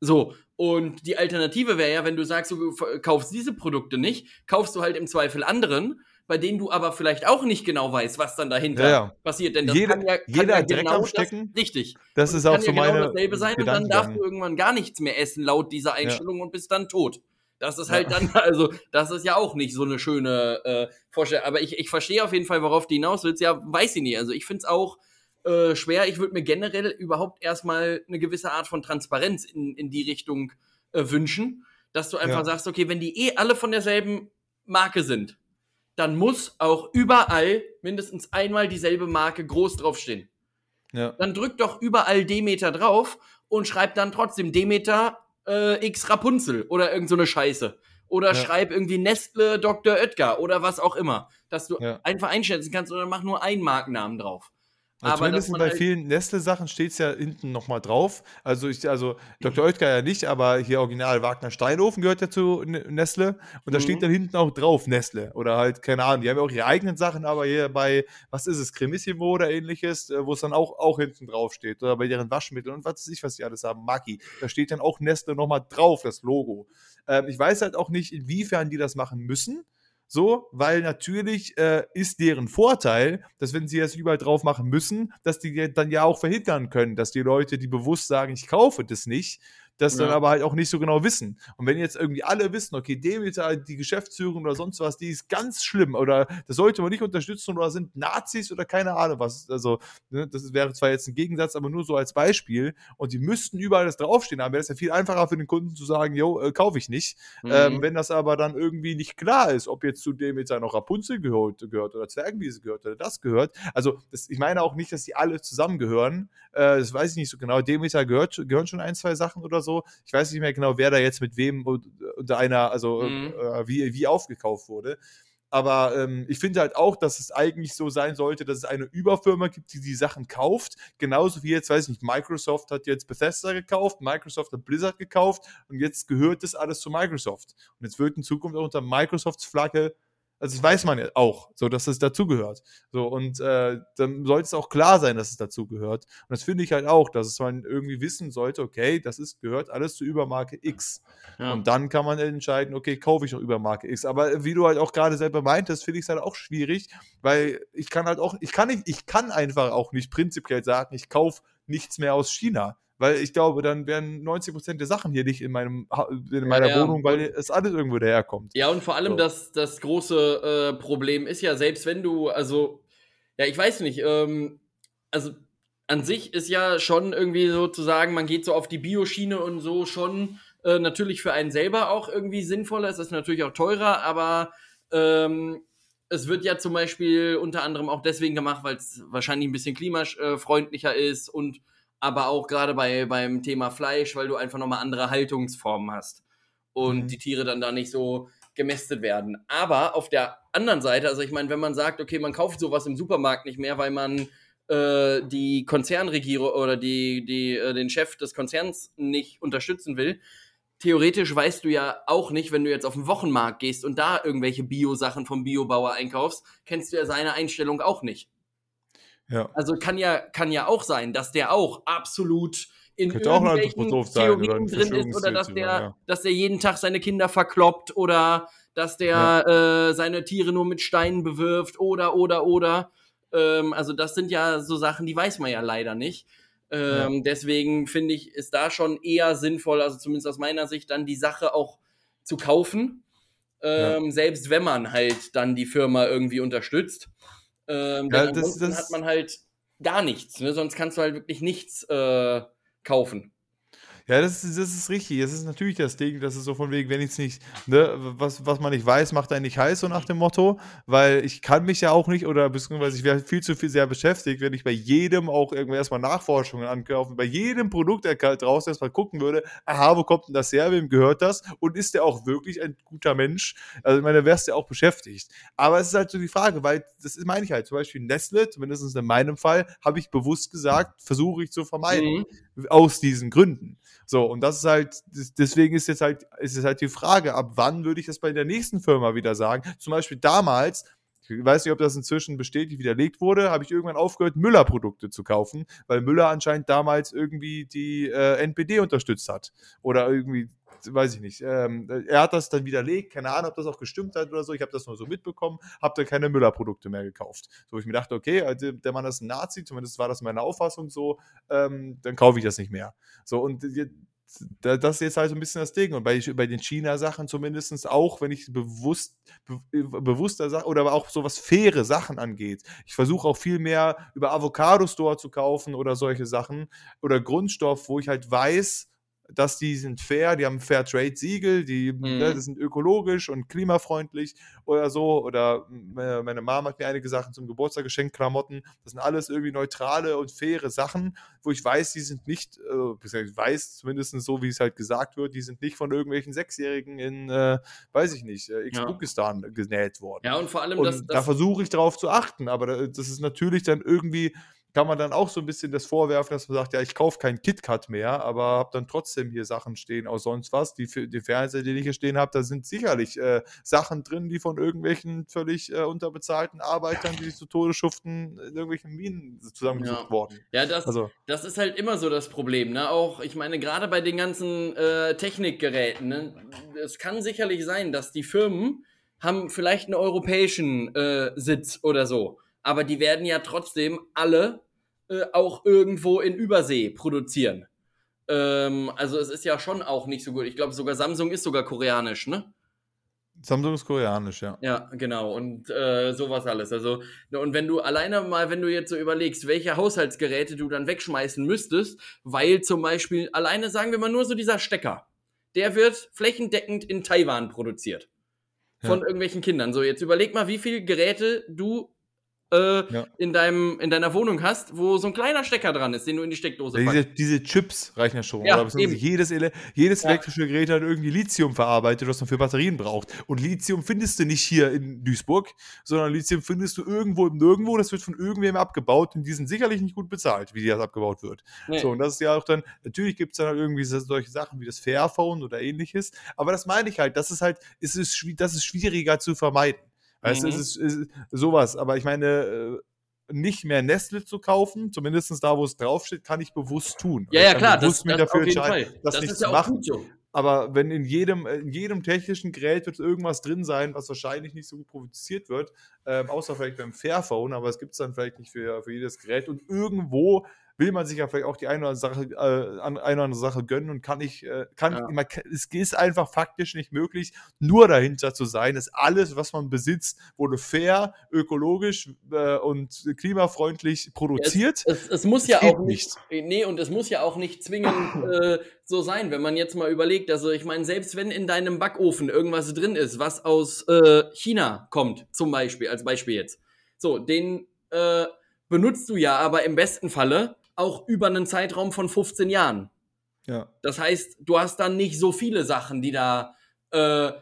so. Und die Alternative wäre ja, wenn du sagst, du kaufst diese Produkte nicht, kaufst du halt im Zweifel anderen bei denen du aber vielleicht auch nicht genau weißt, was dann dahinter ja, ja. passiert. Denn das jeder, kann ja, kann jeder ja genau das, richtig. Das ist auch so genau meine dasselbe sein und dann darfst du irgendwann gar nichts mehr essen laut dieser Einstellung und bist dann tot. Das ist halt dann, also, das ist ja auch nicht so eine schöne äh, Vorstellung. Aber ich, ich verstehe auf jeden Fall, worauf du hinaus willst. Ja, weiß ich nicht. Also, ich finde es auch äh, schwer. Ich würde mir generell überhaupt erstmal eine gewisse Art von Transparenz in, in die Richtung äh, wünschen, dass du einfach sagst, okay, wenn die eh alle von derselben Marke sind, dann muss auch überall mindestens einmal dieselbe Marke groß draufstehen. Ja. Dann drück doch überall Demeter drauf und schreib dann trotzdem Demeter äh, X Rapunzel oder irgend so eine Scheiße. Oder ja. schreib irgendwie Nestle Dr. Oetker oder was auch immer. Dass du ja. einfach einschätzen kannst oder mach nur einen Markennamen drauf. Aber zumindest bei halt vielen Nestle-Sachen steht es ja hinten nochmal drauf. Also, ich, also Dr. Oetker ja nicht, aber hier original Wagner Steinofen gehört ja zu Nestle. Und da mhm. steht dann hinten auch drauf Nestle. Oder halt, keine Ahnung, die haben ja auch ihre eigenen Sachen, aber hier bei, was ist es, Cremissimo oder ähnliches, äh, wo es dann auch, auch hinten drauf steht. Oder bei deren Waschmitteln und was weiß ich, was die alles haben, Maki. Da steht dann auch Nestle nochmal drauf, das Logo. Ähm, ich weiß halt auch nicht, inwiefern die das machen müssen. So, weil natürlich äh, ist deren Vorteil, dass wenn sie das überall drauf machen müssen, dass die dann ja auch verhindern können, dass die Leute, die bewusst sagen, ich kaufe das nicht, das ja. dann aber halt auch nicht so genau wissen. Und wenn jetzt irgendwie alle wissen, okay, Demeter, die Geschäftsführung oder sonst was, die ist ganz schlimm oder das sollte man nicht unterstützen oder sind Nazis oder keine Ahnung was. Also, ne, das wäre zwar jetzt ein Gegensatz, aber nur so als Beispiel. Und die müssten überall das draufstehen haben. Wäre es ja viel einfacher für den Kunden zu sagen, yo, äh, kaufe ich nicht. Mhm. Ähm, wenn das aber dann irgendwie nicht klar ist, ob jetzt zu Demeter noch Rapunzel gehört, gehört oder Zwergenwiese gehört oder das gehört. Also, das, ich meine auch nicht, dass die alle zusammengehören. Äh, das weiß ich nicht so genau. Demeter gehört, gehören schon ein, zwei Sachen oder so. Ich weiß nicht mehr genau, wer da jetzt mit wem unter einer, also mhm. äh, wie, wie aufgekauft wurde. Aber ähm, ich finde halt auch, dass es eigentlich so sein sollte, dass es eine Überfirma gibt, die die Sachen kauft. Genauso wie jetzt, weiß ich nicht, Microsoft hat jetzt Bethesda gekauft, Microsoft hat Blizzard gekauft und jetzt gehört das alles zu Microsoft. Und jetzt wird in Zukunft auch unter Microsofts Flagge also das weiß man ja auch, so dass es dazugehört. So, und äh, dann sollte es auch klar sein, dass es dazugehört. Und das finde ich halt auch, dass es man irgendwie wissen sollte, okay, das ist, gehört alles zur Übermarke X. Ja. Und dann kann man entscheiden, okay, kaufe ich noch Übermarke X. Aber wie du halt auch gerade selber meintest, finde ich es halt auch schwierig, weil ich kann halt auch, ich kann nicht, ich kann einfach auch nicht prinzipiell sagen, ich kaufe nichts mehr aus China. Weil ich glaube, dann wären 90% der Sachen hier nicht in, meinem, in meiner ja, Wohnung, weil es alles irgendwo daherkommt. Ja, und vor allem so. das, das große äh, Problem ist ja, selbst wenn du, also, ja, ich weiß nicht, ähm, also an sich ist ja schon irgendwie sozusagen, man geht so auf die Bioschiene und so schon äh, natürlich für einen selber auch irgendwie sinnvoller. Es ist natürlich auch teurer, aber ähm, es wird ja zum Beispiel unter anderem auch deswegen gemacht, weil es wahrscheinlich ein bisschen klimafreundlicher ist und aber auch gerade bei, beim Thema Fleisch, weil du einfach nochmal andere Haltungsformen hast und mhm. die Tiere dann da nicht so gemästet werden. Aber auf der anderen Seite, also ich meine, wenn man sagt, okay, man kauft sowas im Supermarkt nicht mehr, weil man äh, die Konzernregierung oder die, die, äh, den Chef des Konzerns nicht unterstützen will, theoretisch weißt du ja auch nicht, wenn du jetzt auf den Wochenmarkt gehst und da irgendwelche Bio-Sachen vom Biobauer einkaufst, kennst du ja seine Einstellung auch nicht. Ja. Also kann ja, kann ja auch sein, dass der auch absolut in Könnte irgendwelchen Theorien drin ist oder dass der, ja. dass der jeden Tag seine Kinder verkloppt oder dass der ja. äh, seine Tiere nur mit Steinen bewirft oder oder oder. Ähm, also das sind ja so Sachen, die weiß man ja leider nicht. Ähm, ja. Deswegen finde ich, ist da schon eher sinnvoll, also zumindest aus meiner Sicht, dann die Sache auch zu kaufen. Ähm, selbst wenn man halt dann die Firma irgendwie unterstützt. Ähm, ja, das, das hat man halt gar nichts. Ne? Sonst kannst du halt wirklich nichts äh, kaufen. Ja, das ist, das ist richtig. Das ist natürlich das Ding, das ist so von wegen, wenn ich es nicht, ne, was, was man nicht weiß, macht einen nicht heiß, so nach dem Motto. Weil ich kann mich ja auch nicht, oder beziehungsweise ich wäre viel zu viel sehr beschäftigt, wenn ich bei jedem auch irgendwie erstmal Nachforschungen ankaufe, bei jedem Produkt der draußen erstmal gucken würde, aha, wo kommt denn das her, wem gehört das? Und ist der auch wirklich ein guter Mensch? Also, ich meine, da wärst du ja auch beschäftigt. Aber es ist halt so die Frage, weil das ist, meine ich halt, zum Beispiel Nestle, zumindest in meinem Fall, habe ich bewusst gesagt, versuche ich zu vermeiden. Mhm. Aus diesen Gründen. So, und das ist halt, deswegen ist jetzt halt, ist es halt die Frage, ab wann würde ich das bei der nächsten Firma wieder sagen? Zum Beispiel damals, ich weiß nicht, ob das inzwischen bestätigt, widerlegt wurde, habe ich irgendwann aufgehört, Müller-Produkte zu kaufen, weil Müller anscheinend damals irgendwie die äh, NPD unterstützt hat. Oder irgendwie weiß ich nicht. Ähm, er hat das dann widerlegt, keine Ahnung, ob das auch gestimmt hat oder so. Ich habe das nur so mitbekommen, habe dann keine Müller-Produkte mehr gekauft. So, ich mir dachte, okay, also der Mann ist ein Nazi, zumindest war das meine Auffassung so, ähm, dann kaufe ich das nicht mehr. So, und das ist jetzt halt so ein bisschen das Ding. Und bei, bei den China-Sachen zumindest auch, wenn ich bewusst, be, bewusster Sachen oder auch so was faire Sachen angeht. Ich versuche auch viel mehr über Avocado-Store zu kaufen oder solche Sachen oder Grundstoff, wo ich halt weiß, dass die sind fair, die haben Fair Trade Siegel, die mhm. ne, sind ökologisch und klimafreundlich oder so. Oder meine Mama hat mir einige Sachen zum Geburtstag geschenkt, Klamotten. Das sind alles irgendwie neutrale und faire Sachen, wo ich weiß, die sind nicht, äh, ich weiß zumindest so, wie es halt gesagt wird, die sind nicht von irgendwelchen Sechsjährigen in, äh, weiß ich nicht, äh, X-Bukistan ja. genäht worden. Ja, und vor allem, und das, das da versuche ich darauf zu achten, aber das ist natürlich dann irgendwie kann man dann auch so ein bisschen das vorwerfen, dass man sagt, ja, ich kaufe kein KitKat mehr, aber habe dann trotzdem hier Sachen stehen aus sonst was. Die, die Fernseher, die ich hier stehen habe, da sind sicherlich äh, Sachen drin, die von irgendwelchen völlig äh, unterbezahlten Arbeitern, die sich zu Tode schuften, in irgendwelchen Minen zusammengesucht ja. worden. Ja, das, also. das ist halt immer so das Problem. Ne? Auch, ich meine, gerade bei den ganzen äh, Technikgeräten, ne? es kann sicherlich sein, dass die Firmen haben vielleicht einen europäischen äh, Sitz oder so aber die werden ja trotzdem alle äh, auch irgendwo in Übersee produzieren. Ähm, also es ist ja schon auch nicht so gut. Ich glaube sogar Samsung ist sogar koreanisch, ne? Samsung ist koreanisch, ja. Ja, genau. Und äh, sowas alles. Also, ne, und wenn du alleine mal, wenn du jetzt so überlegst, welche Haushaltsgeräte du dann wegschmeißen müsstest, weil zum Beispiel alleine sagen wir mal nur so dieser Stecker, der wird flächendeckend in Taiwan produziert. Von ja. irgendwelchen Kindern. So, jetzt überleg mal, wie viele Geräte du äh, ja. in, deinem, in deiner Wohnung hast, wo so ein kleiner Stecker dran ist, den du in die Steckdose ja, diese, diese, Chips reichen ja schon. Ja, jedes, jedes ja. elektrische Gerät hat irgendwie Lithium verarbeitet, was man für Batterien braucht. Und Lithium findest du nicht hier in Duisburg, sondern Lithium findest du irgendwo und nirgendwo. Das wird von irgendwem abgebaut und die sind sicherlich nicht gut bezahlt, wie das abgebaut wird. Nee. So, und das ist ja auch dann, natürlich gibt es dann halt irgendwie solche Sachen wie das Fairphone oder ähnliches. Aber das meine ich halt, das ist halt, ist es, das ist schwieriger zu vermeiden. Weißt du, mhm. es ist, ist, sowas. Aber ich meine, äh, nicht mehr Nestle zu kaufen, zumindest da, wo es draufsteht, kann ich bewusst tun. Ja, ja, klar. Bewusst das, mich das dafür entscheiden, das, das nicht zu ja machen. So. Aber wenn in jedem, in jedem technischen Gerät wird irgendwas drin sein, was wahrscheinlich nicht so gut produziert wird, ähm, außer vielleicht beim Fairphone, aber es gibt es dann vielleicht nicht für, für jedes Gerät. Und irgendwo will man sich ja vielleicht auch die eine oder andere Sache, äh, eine oder andere Sache gönnen und kann nicht, äh, kann, ja. man, es ist einfach faktisch nicht möglich, nur dahinter zu sein, dass alles, was man besitzt, wurde fair, ökologisch äh, und klimafreundlich produziert. Es, es, es muss ja auch nicht, nee, und es muss ja auch nicht zwingend äh, so sein, wenn man jetzt mal überlegt, also ich meine, selbst wenn in deinem Backofen irgendwas drin ist, was aus äh, China kommt, zum Beispiel, als Beispiel jetzt, so, den äh, benutzt du ja aber im besten Falle auch über einen Zeitraum von 15 Jahren. Ja. Das heißt, du hast dann nicht so viele Sachen, die da, äh,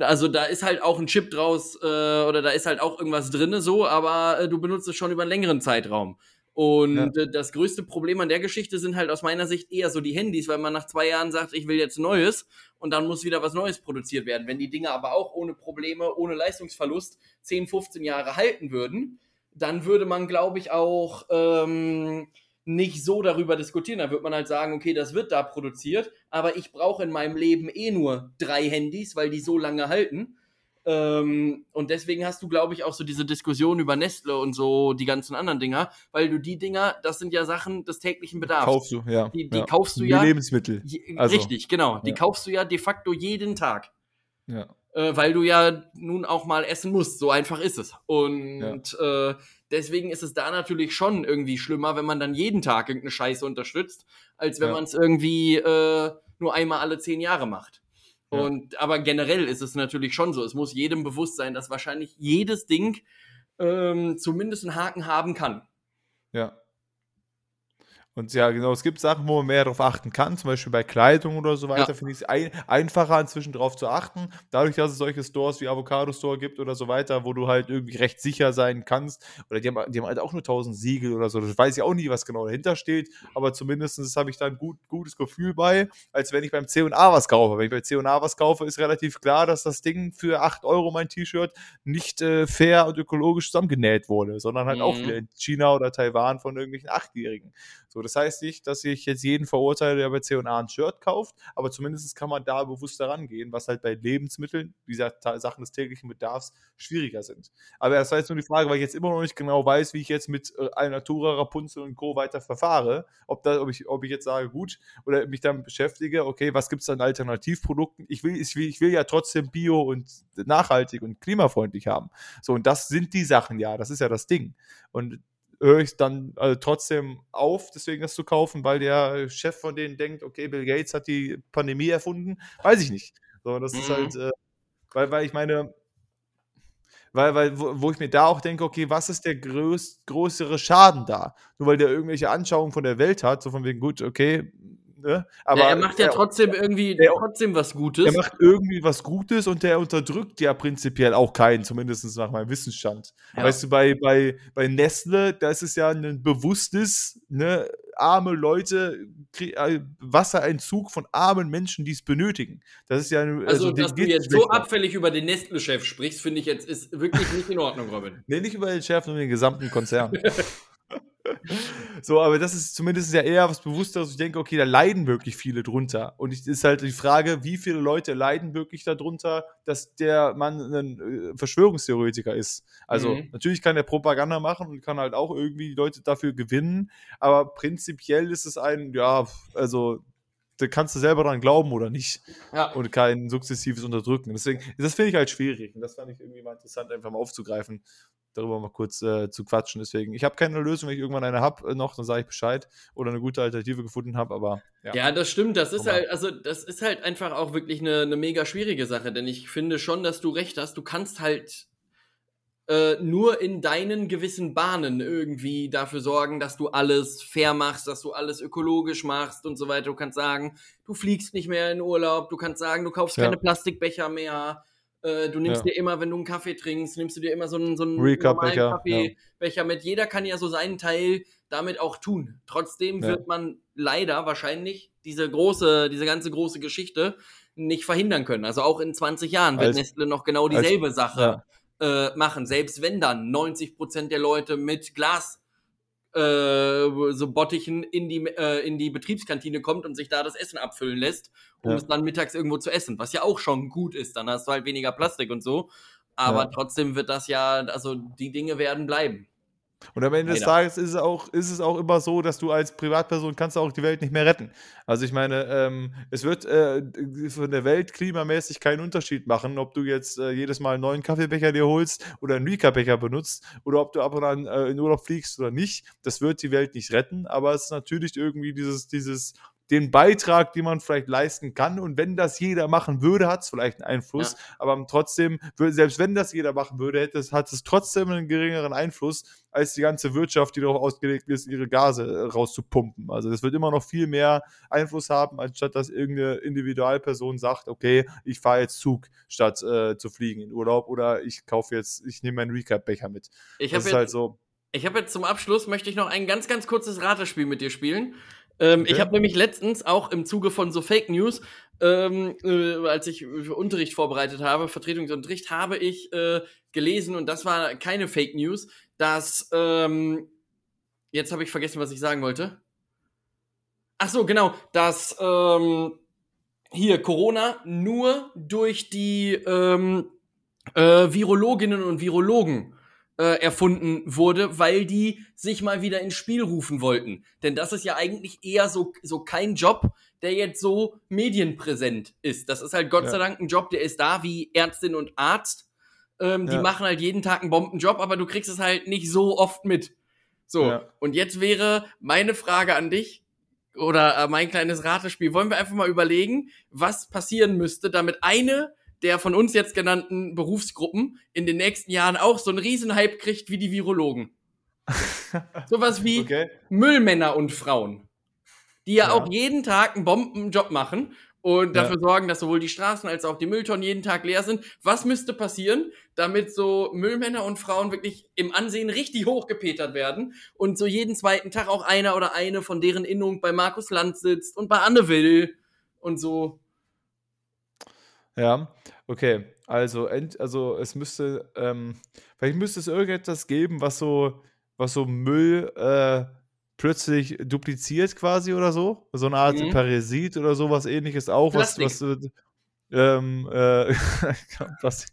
also da ist halt auch ein Chip draus äh, oder da ist halt auch irgendwas drinne so, aber äh, du benutzt es schon über einen längeren Zeitraum. Und ja. Äh, das größte Problem an der Geschichte sind halt aus meiner Sicht eher so die Handys, weil man nach zwei Jahren sagt, ich will jetzt Neues und dann muss wieder was Neues produziert werden. Wenn die Dinge aber auch ohne Probleme, ohne Leistungsverlust 10, 15 Jahre halten würden, dann würde man, glaube ich, auch ähm, nicht so darüber diskutieren. Da wird man halt sagen, okay, das wird da produziert, aber ich brauche in meinem Leben eh nur drei Handys, weil die so lange halten. Ähm, und deswegen hast du, glaube ich, auch so diese Diskussion über Nestle und so die ganzen anderen Dinger, weil du die Dinger, das sind ja Sachen des täglichen Bedarfs. Kaufst du, ja. Die, die ja. kaufst du ja. Die Lebensmittel. Also, richtig, genau. Die ja. kaufst du ja de facto jeden Tag. Ja. Äh, weil du ja nun auch mal essen musst. So einfach ist es. Und ja. äh, Deswegen ist es da natürlich schon irgendwie schlimmer, wenn man dann jeden Tag irgendeine Scheiße unterstützt, als wenn ja. man es irgendwie äh, nur einmal alle zehn Jahre macht. Ja. Und aber generell ist es natürlich schon so. Es muss jedem bewusst sein, dass wahrscheinlich jedes Ding ähm, zumindest einen Haken haben kann. Ja. Und ja, genau, es gibt Sachen, wo man mehr darauf achten kann, zum Beispiel bei Kleidung oder so weiter, ja. finde ich es ein, einfacher, inzwischen darauf zu achten. Dadurch, dass es solche Stores wie Avocado Store gibt oder so weiter, wo du halt irgendwie recht sicher sein kannst. Oder die haben, die haben halt auch nur 1000 Siegel oder so. Das weiß ich auch nie, was genau dahinter steht, aber zumindest habe ich da ein gut, gutes Gefühl bei, als wenn ich beim C&A was kaufe. Wenn ich bei C&A was kaufe, ist relativ klar, dass das Ding für 8 Euro, mein T-Shirt, nicht äh, fair und ökologisch zusammengenäht wurde, sondern halt mhm. auch in China oder Taiwan von irgendwelchen Achtjährigen. So, das heißt nicht, dass ich jetzt jeden verurteile, der bei C&A ein Shirt kauft, aber zumindest kann man da bewusst daran gehen, was halt bei Lebensmitteln, wie Sachen des täglichen Bedarfs schwieriger sind. Aber das war jetzt nur die Frage, weil ich jetzt immer noch nicht genau weiß, wie ich jetzt mit äh, Alnatura, Rapunzel und Co. weiter verfahre. Ob, da, ob, ich, ob ich jetzt sage, gut, oder mich damit beschäftige, okay, was gibt es an Alternativprodukten? Ich will, ich, will, ich will ja trotzdem bio und nachhaltig und klimafreundlich haben. So, und das sind die Sachen ja, das ist ja das Ding. Und höre ich dann also trotzdem auf, deswegen das zu kaufen, weil der Chef von denen denkt, okay, Bill Gates hat die Pandemie erfunden. Weiß ich nicht. So, das mhm. ist halt, äh, weil, weil ich meine, weil, weil, wo, wo, ich mir da auch denke, okay, was ist der größ, größere Schaden da? Nur weil der irgendwelche Anschauungen von der Welt hat, so von wegen, gut, okay, Ne? Aber ja, er macht ja er, trotzdem irgendwie er, trotzdem was Gutes. Er macht irgendwie was Gutes und der unterdrückt ja prinzipiell auch keinen, zumindest nach meinem Wissensstand. Ja. Weißt du, bei, bei, bei Nestle, da ist es ja ein bewusstes, ne, arme Leute, äh, Wassereinzug von armen Menschen, die es benötigen. Das ist ja eine, also, also dass du jetzt so abfällig über den Nestle-Chef sprichst, finde ich jetzt ist wirklich nicht in Ordnung, Robin. nee, nicht über den Chef, sondern den gesamten Konzern. so, aber das ist zumindest ja eher was Bewussteres. Ich denke, okay, da leiden wirklich viele drunter. Und es ist halt die Frage, wie viele Leute leiden wirklich darunter, dass der Mann ein äh, Verschwörungstheoretiker ist. Also, mhm. natürlich kann er Propaganda machen und kann halt auch irgendwie die Leute dafür gewinnen. Aber prinzipiell ist es ein, ja, also da kannst du selber dran glauben oder nicht. Ja. Und kein sukzessives Unterdrücken. Deswegen, das finde ich halt schwierig. Und das fand ich irgendwie mal interessant, einfach mal aufzugreifen darüber mal kurz äh, zu quatschen. Deswegen, ich habe keine Lösung, wenn ich irgendwann eine habe äh, noch, dann sage ich Bescheid oder eine gute Alternative gefunden habe, aber ja. Ja, das stimmt. Das ist halt, also das ist halt einfach auch wirklich eine, eine mega schwierige Sache, denn ich finde schon, dass du recht hast. Du kannst halt äh, nur in deinen gewissen Bahnen irgendwie dafür sorgen, dass du alles fair machst, dass du alles ökologisch machst und so weiter. Du kannst sagen, du fliegst nicht mehr in Urlaub, du kannst sagen, du kaufst ja. keine Plastikbecher mehr äh, du nimmst ja. dir immer, wenn du einen Kaffee trinkst, nimmst du dir immer so einen, so einen normalen Kaffeebecher ja. mit. Jeder kann ja so seinen Teil damit auch tun. Trotzdem wird man leider wahrscheinlich diese große, diese ganze große Geschichte nicht verhindern können. Also auch in 20 Jahren wird als, Nestle noch genau dieselbe als, Sache äh, machen. Selbst wenn dann 90 Prozent der Leute mit Glas äh, so Bottichen in die, äh, in die Betriebskantine kommt und sich da das Essen abfüllen lässt, um ja. es dann mittags irgendwo zu essen, was ja auch schon gut ist. Dann hast du halt weniger Plastik und so. Aber ja. trotzdem wird das ja, also die Dinge werden bleiben. Und am Ende des Tages ist es, auch, ist es auch immer so, dass du als Privatperson kannst auch die Welt nicht mehr retten. Also ich meine, ähm, es wird äh, von der Welt klimamäßig keinen Unterschied machen, ob du jetzt äh, jedes Mal einen neuen Kaffeebecher dir holst oder einen Rika-Becher benutzt oder ob du ab und an äh, in Urlaub fliegst oder nicht. Das wird die Welt nicht retten, aber es ist natürlich irgendwie dieses, dieses den Beitrag, den man vielleicht leisten kann. Und wenn das jeder machen würde, hat es vielleicht einen Einfluss. Ja. Aber trotzdem, selbst wenn das jeder machen würde, hätte es, hat es trotzdem einen geringeren Einfluss als die ganze Wirtschaft, die darauf ausgelegt ist, ihre Gase äh, rauszupumpen. Also es wird immer noch viel mehr Einfluss haben, anstatt dass irgendeine Individualperson sagt, okay, ich fahre jetzt Zug, statt äh, zu fliegen in Urlaub oder ich kaufe jetzt, ich nehme meinen Recap-Becher mit. Ich habe jetzt, halt so. Ich habe jetzt zum Abschluss, möchte ich noch ein ganz, ganz kurzes Ratespiel mit dir spielen. Ähm, okay. Ich habe nämlich letztens auch im Zuge von so Fake News, ähm, äh, als ich für Unterricht vorbereitet habe, Vertretungsunterricht, habe ich äh, gelesen, und das war keine Fake News, dass, ähm, jetzt habe ich vergessen, was ich sagen wollte. Ach so, genau, dass ähm, hier Corona nur durch die ähm, äh, Virologinnen und Virologen äh, erfunden wurde, weil die sich mal wieder ins Spiel rufen wollten. Denn das ist ja eigentlich eher so, so kein Job, der jetzt so medienpräsent ist. Das ist halt Gott ja. sei Dank ein Job, der ist da wie Ärztin und Arzt. Ähm, die ja. machen halt jeden Tag einen Bombenjob, aber du kriegst es halt nicht so oft mit. So, ja. und jetzt wäre meine Frage an dich oder äh, mein kleines Ratespiel. Wollen wir einfach mal überlegen, was passieren müsste, damit eine der von uns jetzt genannten Berufsgruppen in den nächsten Jahren auch so einen Riesenhype kriegt wie die Virologen. Sowas wie okay. Müllmänner und Frauen, die ja, ja, auch jeden Tag einen Bombenjob machen und dafür ja. sorgen, dass sowohl die Straßen als auch die Mülltonnen jeden Tag leer sind. Was müsste passieren, damit so Müllmänner und Frauen wirklich im Ansehen richtig hochgepetert werden und so jeden zweiten Tag auch einer oder eine von deren Innung bei Markus Land sitzt und bei Anne Will und so. Ja, okay. Also, ent, also es müsste, ähm, vielleicht müsste es irgendetwas geben, was so, was so Müll äh, plötzlich dupliziert quasi oder so. So eine Art mhm. Parasit oder sowas ähnliches auch, was, was ähm, äh, was,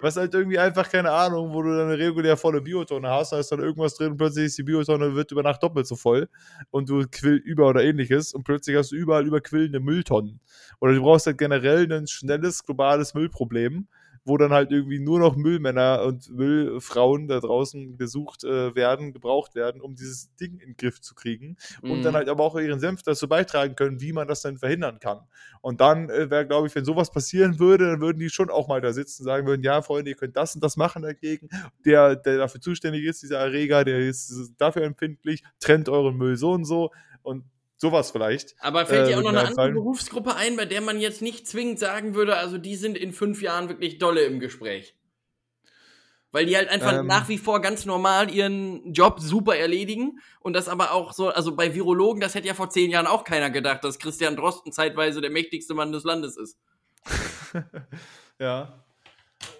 was halt irgendwie einfach, keine Ahnung, wo du dann eine regulär volle Biotonne hast, da ist dann irgendwas drin und plötzlich ist die Biotonne wird über Nacht doppelt so voll und du quillt über oder ähnliches und plötzlich hast du überall überquillende Mülltonnen. Oder du brauchst halt generell ein schnelles globales Müllproblem wo dann halt irgendwie nur noch Müllmänner und Müllfrauen da draußen gesucht äh, werden, gebraucht werden, um dieses Ding in den Griff zu kriegen mhm. und dann mhm. halt aber auch ihren Senf dazu beitragen können, wie man das dann verhindern kann. Und dann äh, wäre, glaube ich, wenn sowas passieren würde, dann würden die schon auch mal da sitzen und sagen würden, ja, Freunde, ihr könnt das und das machen dagegen. Der, der dafür zuständig ist, dieser Erreger, der ist dafür empfindlich, trennt euren Müll so und so und sowas vielleicht. Aber fällt dir äh, auch noch eine andere Berufsgruppe ein, bei der man jetzt nicht zwingend sagen würde, also die sind in fünf Jahren wirklich dolle im Gespräch? Weil die halt einfach ähm, nach wie vor ganz normal ihren Job super erledigen und das aber auch so, also bei Virologen, das hätte ja vor zehn Jahren auch keiner gedacht, dass Christian Drosten zeitweise der mächtigste Mann des Landes ist. ja.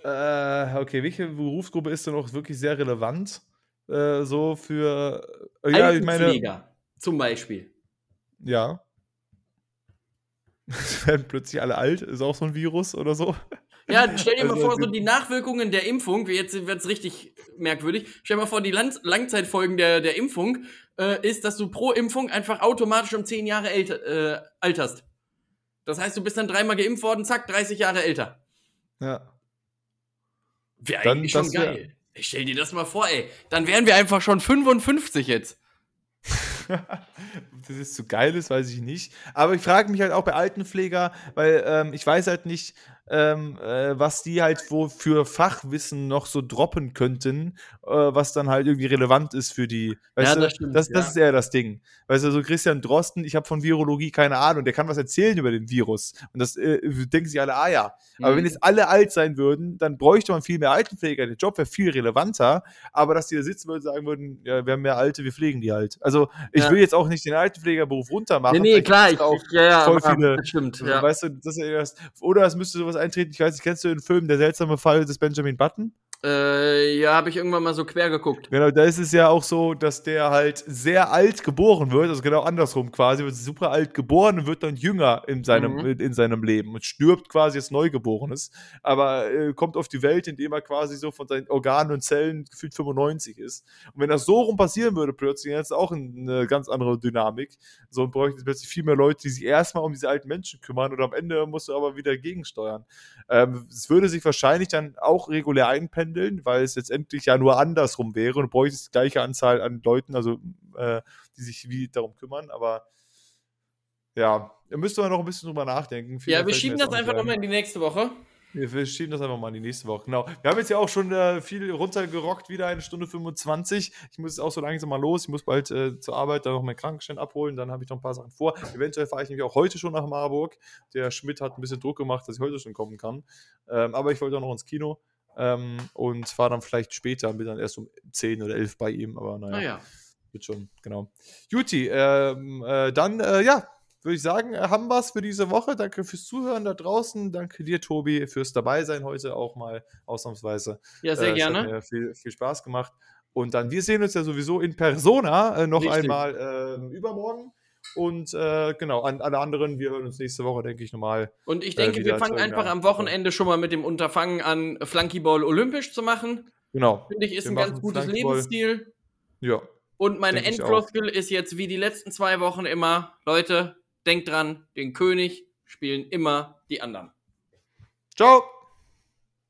Äh, okay, welche Berufsgruppe ist denn auch wirklich sehr relevant? Äh, so für. Äh, ja, ich meine. Zum Beispiel. Ja. werden plötzlich alle alt, ist auch so ein Virus oder so. Ja, stell dir mal also, vor, so die Nachwirkungen der Impfung, jetzt wird es richtig merkwürdig, stell dir mal vor, die Lang Langzeitfolgen der, der Impfung äh, ist, dass du pro Impfung einfach automatisch um 10 Jahre älter, äh, alterst. Das heißt, du bist dann dreimal geimpft worden, zack, 30 Jahre älter. Ja. Wäre eigentlich schon geil. Ich stell dir das mal vor, ey. Dann wären wir einfach schon 55 jetzt. das ist zu geil ist, weiß ich nicht. Aber ich frage mich halt auch bei Altenpfleger, weil ähm, ich weiß halt nicht, ähm, äh, was die halt wo für Fachwissen noch so droppen könnten, äh, was dann halt irgendwie relevant ist für die. Weißt ja, das, du, stimmt, das, das ja. ist eher das Ding. Weißt du, so Christian Drosten, ich habe von Virologie keine Ahnung, der kann was erzählen über den Virus. Und das äh, denken sich alle, ah ja. Mhm. Aber wenn jetzt alle alt sein würden, dann bräuchte man viel mehr Altenpfleger. Der Job wäre viel relevanter. Aber dass die da sitzen würden und sagen würden, ja, wir haben mehr Alte, wir pflegen die halt. Also ich ja. will jetzt auch nicht den Altenpflegerberuf runtermachen. Nee, nee, klar, ich, auch ja, ja, voll viele, stimmt. Ja. Weißt du, das ist oder es müsste sowas eintreten, ich weiß nicht, kennst du den Film Der seltsame Fall des Benjamin Button? Äh, ja, habe ich irgendwann mal so quer geguckt. Genau, da ist es ja auch so, dass der halt sehr alt geboren wird, also genau andersrum quasi, wird super alt geboren und wird dann jünger in seinem, mhm. in seinem Leben und stirbt quasi als Neugeborenes, aber äh, kommt auf die Welt, indem er quasi so von seinen Organen und Zellen gefühlt 95 ist. Und wenn das so rum passieren würde plötzlich, dann ist auch eine ganz andere Dynamik. So und bräuchte plötzlich viel mehr Leute, die sich erstmal um diese alten Menschen kümmern und am Ende musst du aber wieder gegensteuern. Ähm, es würde sich wahrscheinlich dann auch regulär einpendeln, weil es letztendlich ja nur andersrum wäre und bräuchte die gleiche Anzahl an Leuten, also äh, die sich wie darum kümmern, aber ja, da müsste man noch ein bisschen drüber nachdenken. Viel ja, wir schieben das einfach nochmal in die nächste Woche. Wir schieben das einfach mal in die nächste Woche. Genau. Wir haben jetzt ja auch schon äh, viel runtergerockt, wieder eine Stunde 25. Ich muss jetzt auch so langsam mal los. Ich muss bald äh, zur Arbeit dann noch meinen Krankenschein abholen. Dann habe ich noch ein paar Sachen vor. Eventuell fahre ich nämlich auch heute schon nach Marburg. Der Schmidt hat ein bisschen Druck gemacht, dass ich heute schon kommen kann. Ähm, aber ich wollte auch noch ins Kino ähm, und fahre dann vielleicht später. Bin dann erst um 10 oder 11 bei ihm. Aber naja. naja. Wird schon, genau. Juti, ähm, äh, dann, äh, ja, würde ich sagen, haben wir es für diese Woche. Danke fürs Zuhören da draußen. Danke dir, Tobi, fürs Dabeisein heute auch mal ausnahmsweise. Ja, sehr äh, gerne. Viel, viel Spaß gemacht. Und dann, wir sehen uns ja sowieso in Persona äh, noch Richtig. einmal äh, übermorgen. Und äh, genau, an alle anderen, wir hören uns nächste Woche, denke ich, nochmal. Und ich denke, wir fangen einfach am Wochenende schon mal mit dem Unterfangen an, Flunkyball olympisch zu machen. Genau. Finde ich, ist wir ein ganz gutes Lebensstil. Ja. Und meine Endfloskel ist jetzt wie die letzten zwei Wochen immer, Leute, denkt dran, den König spielen immer die anderen. Ciao!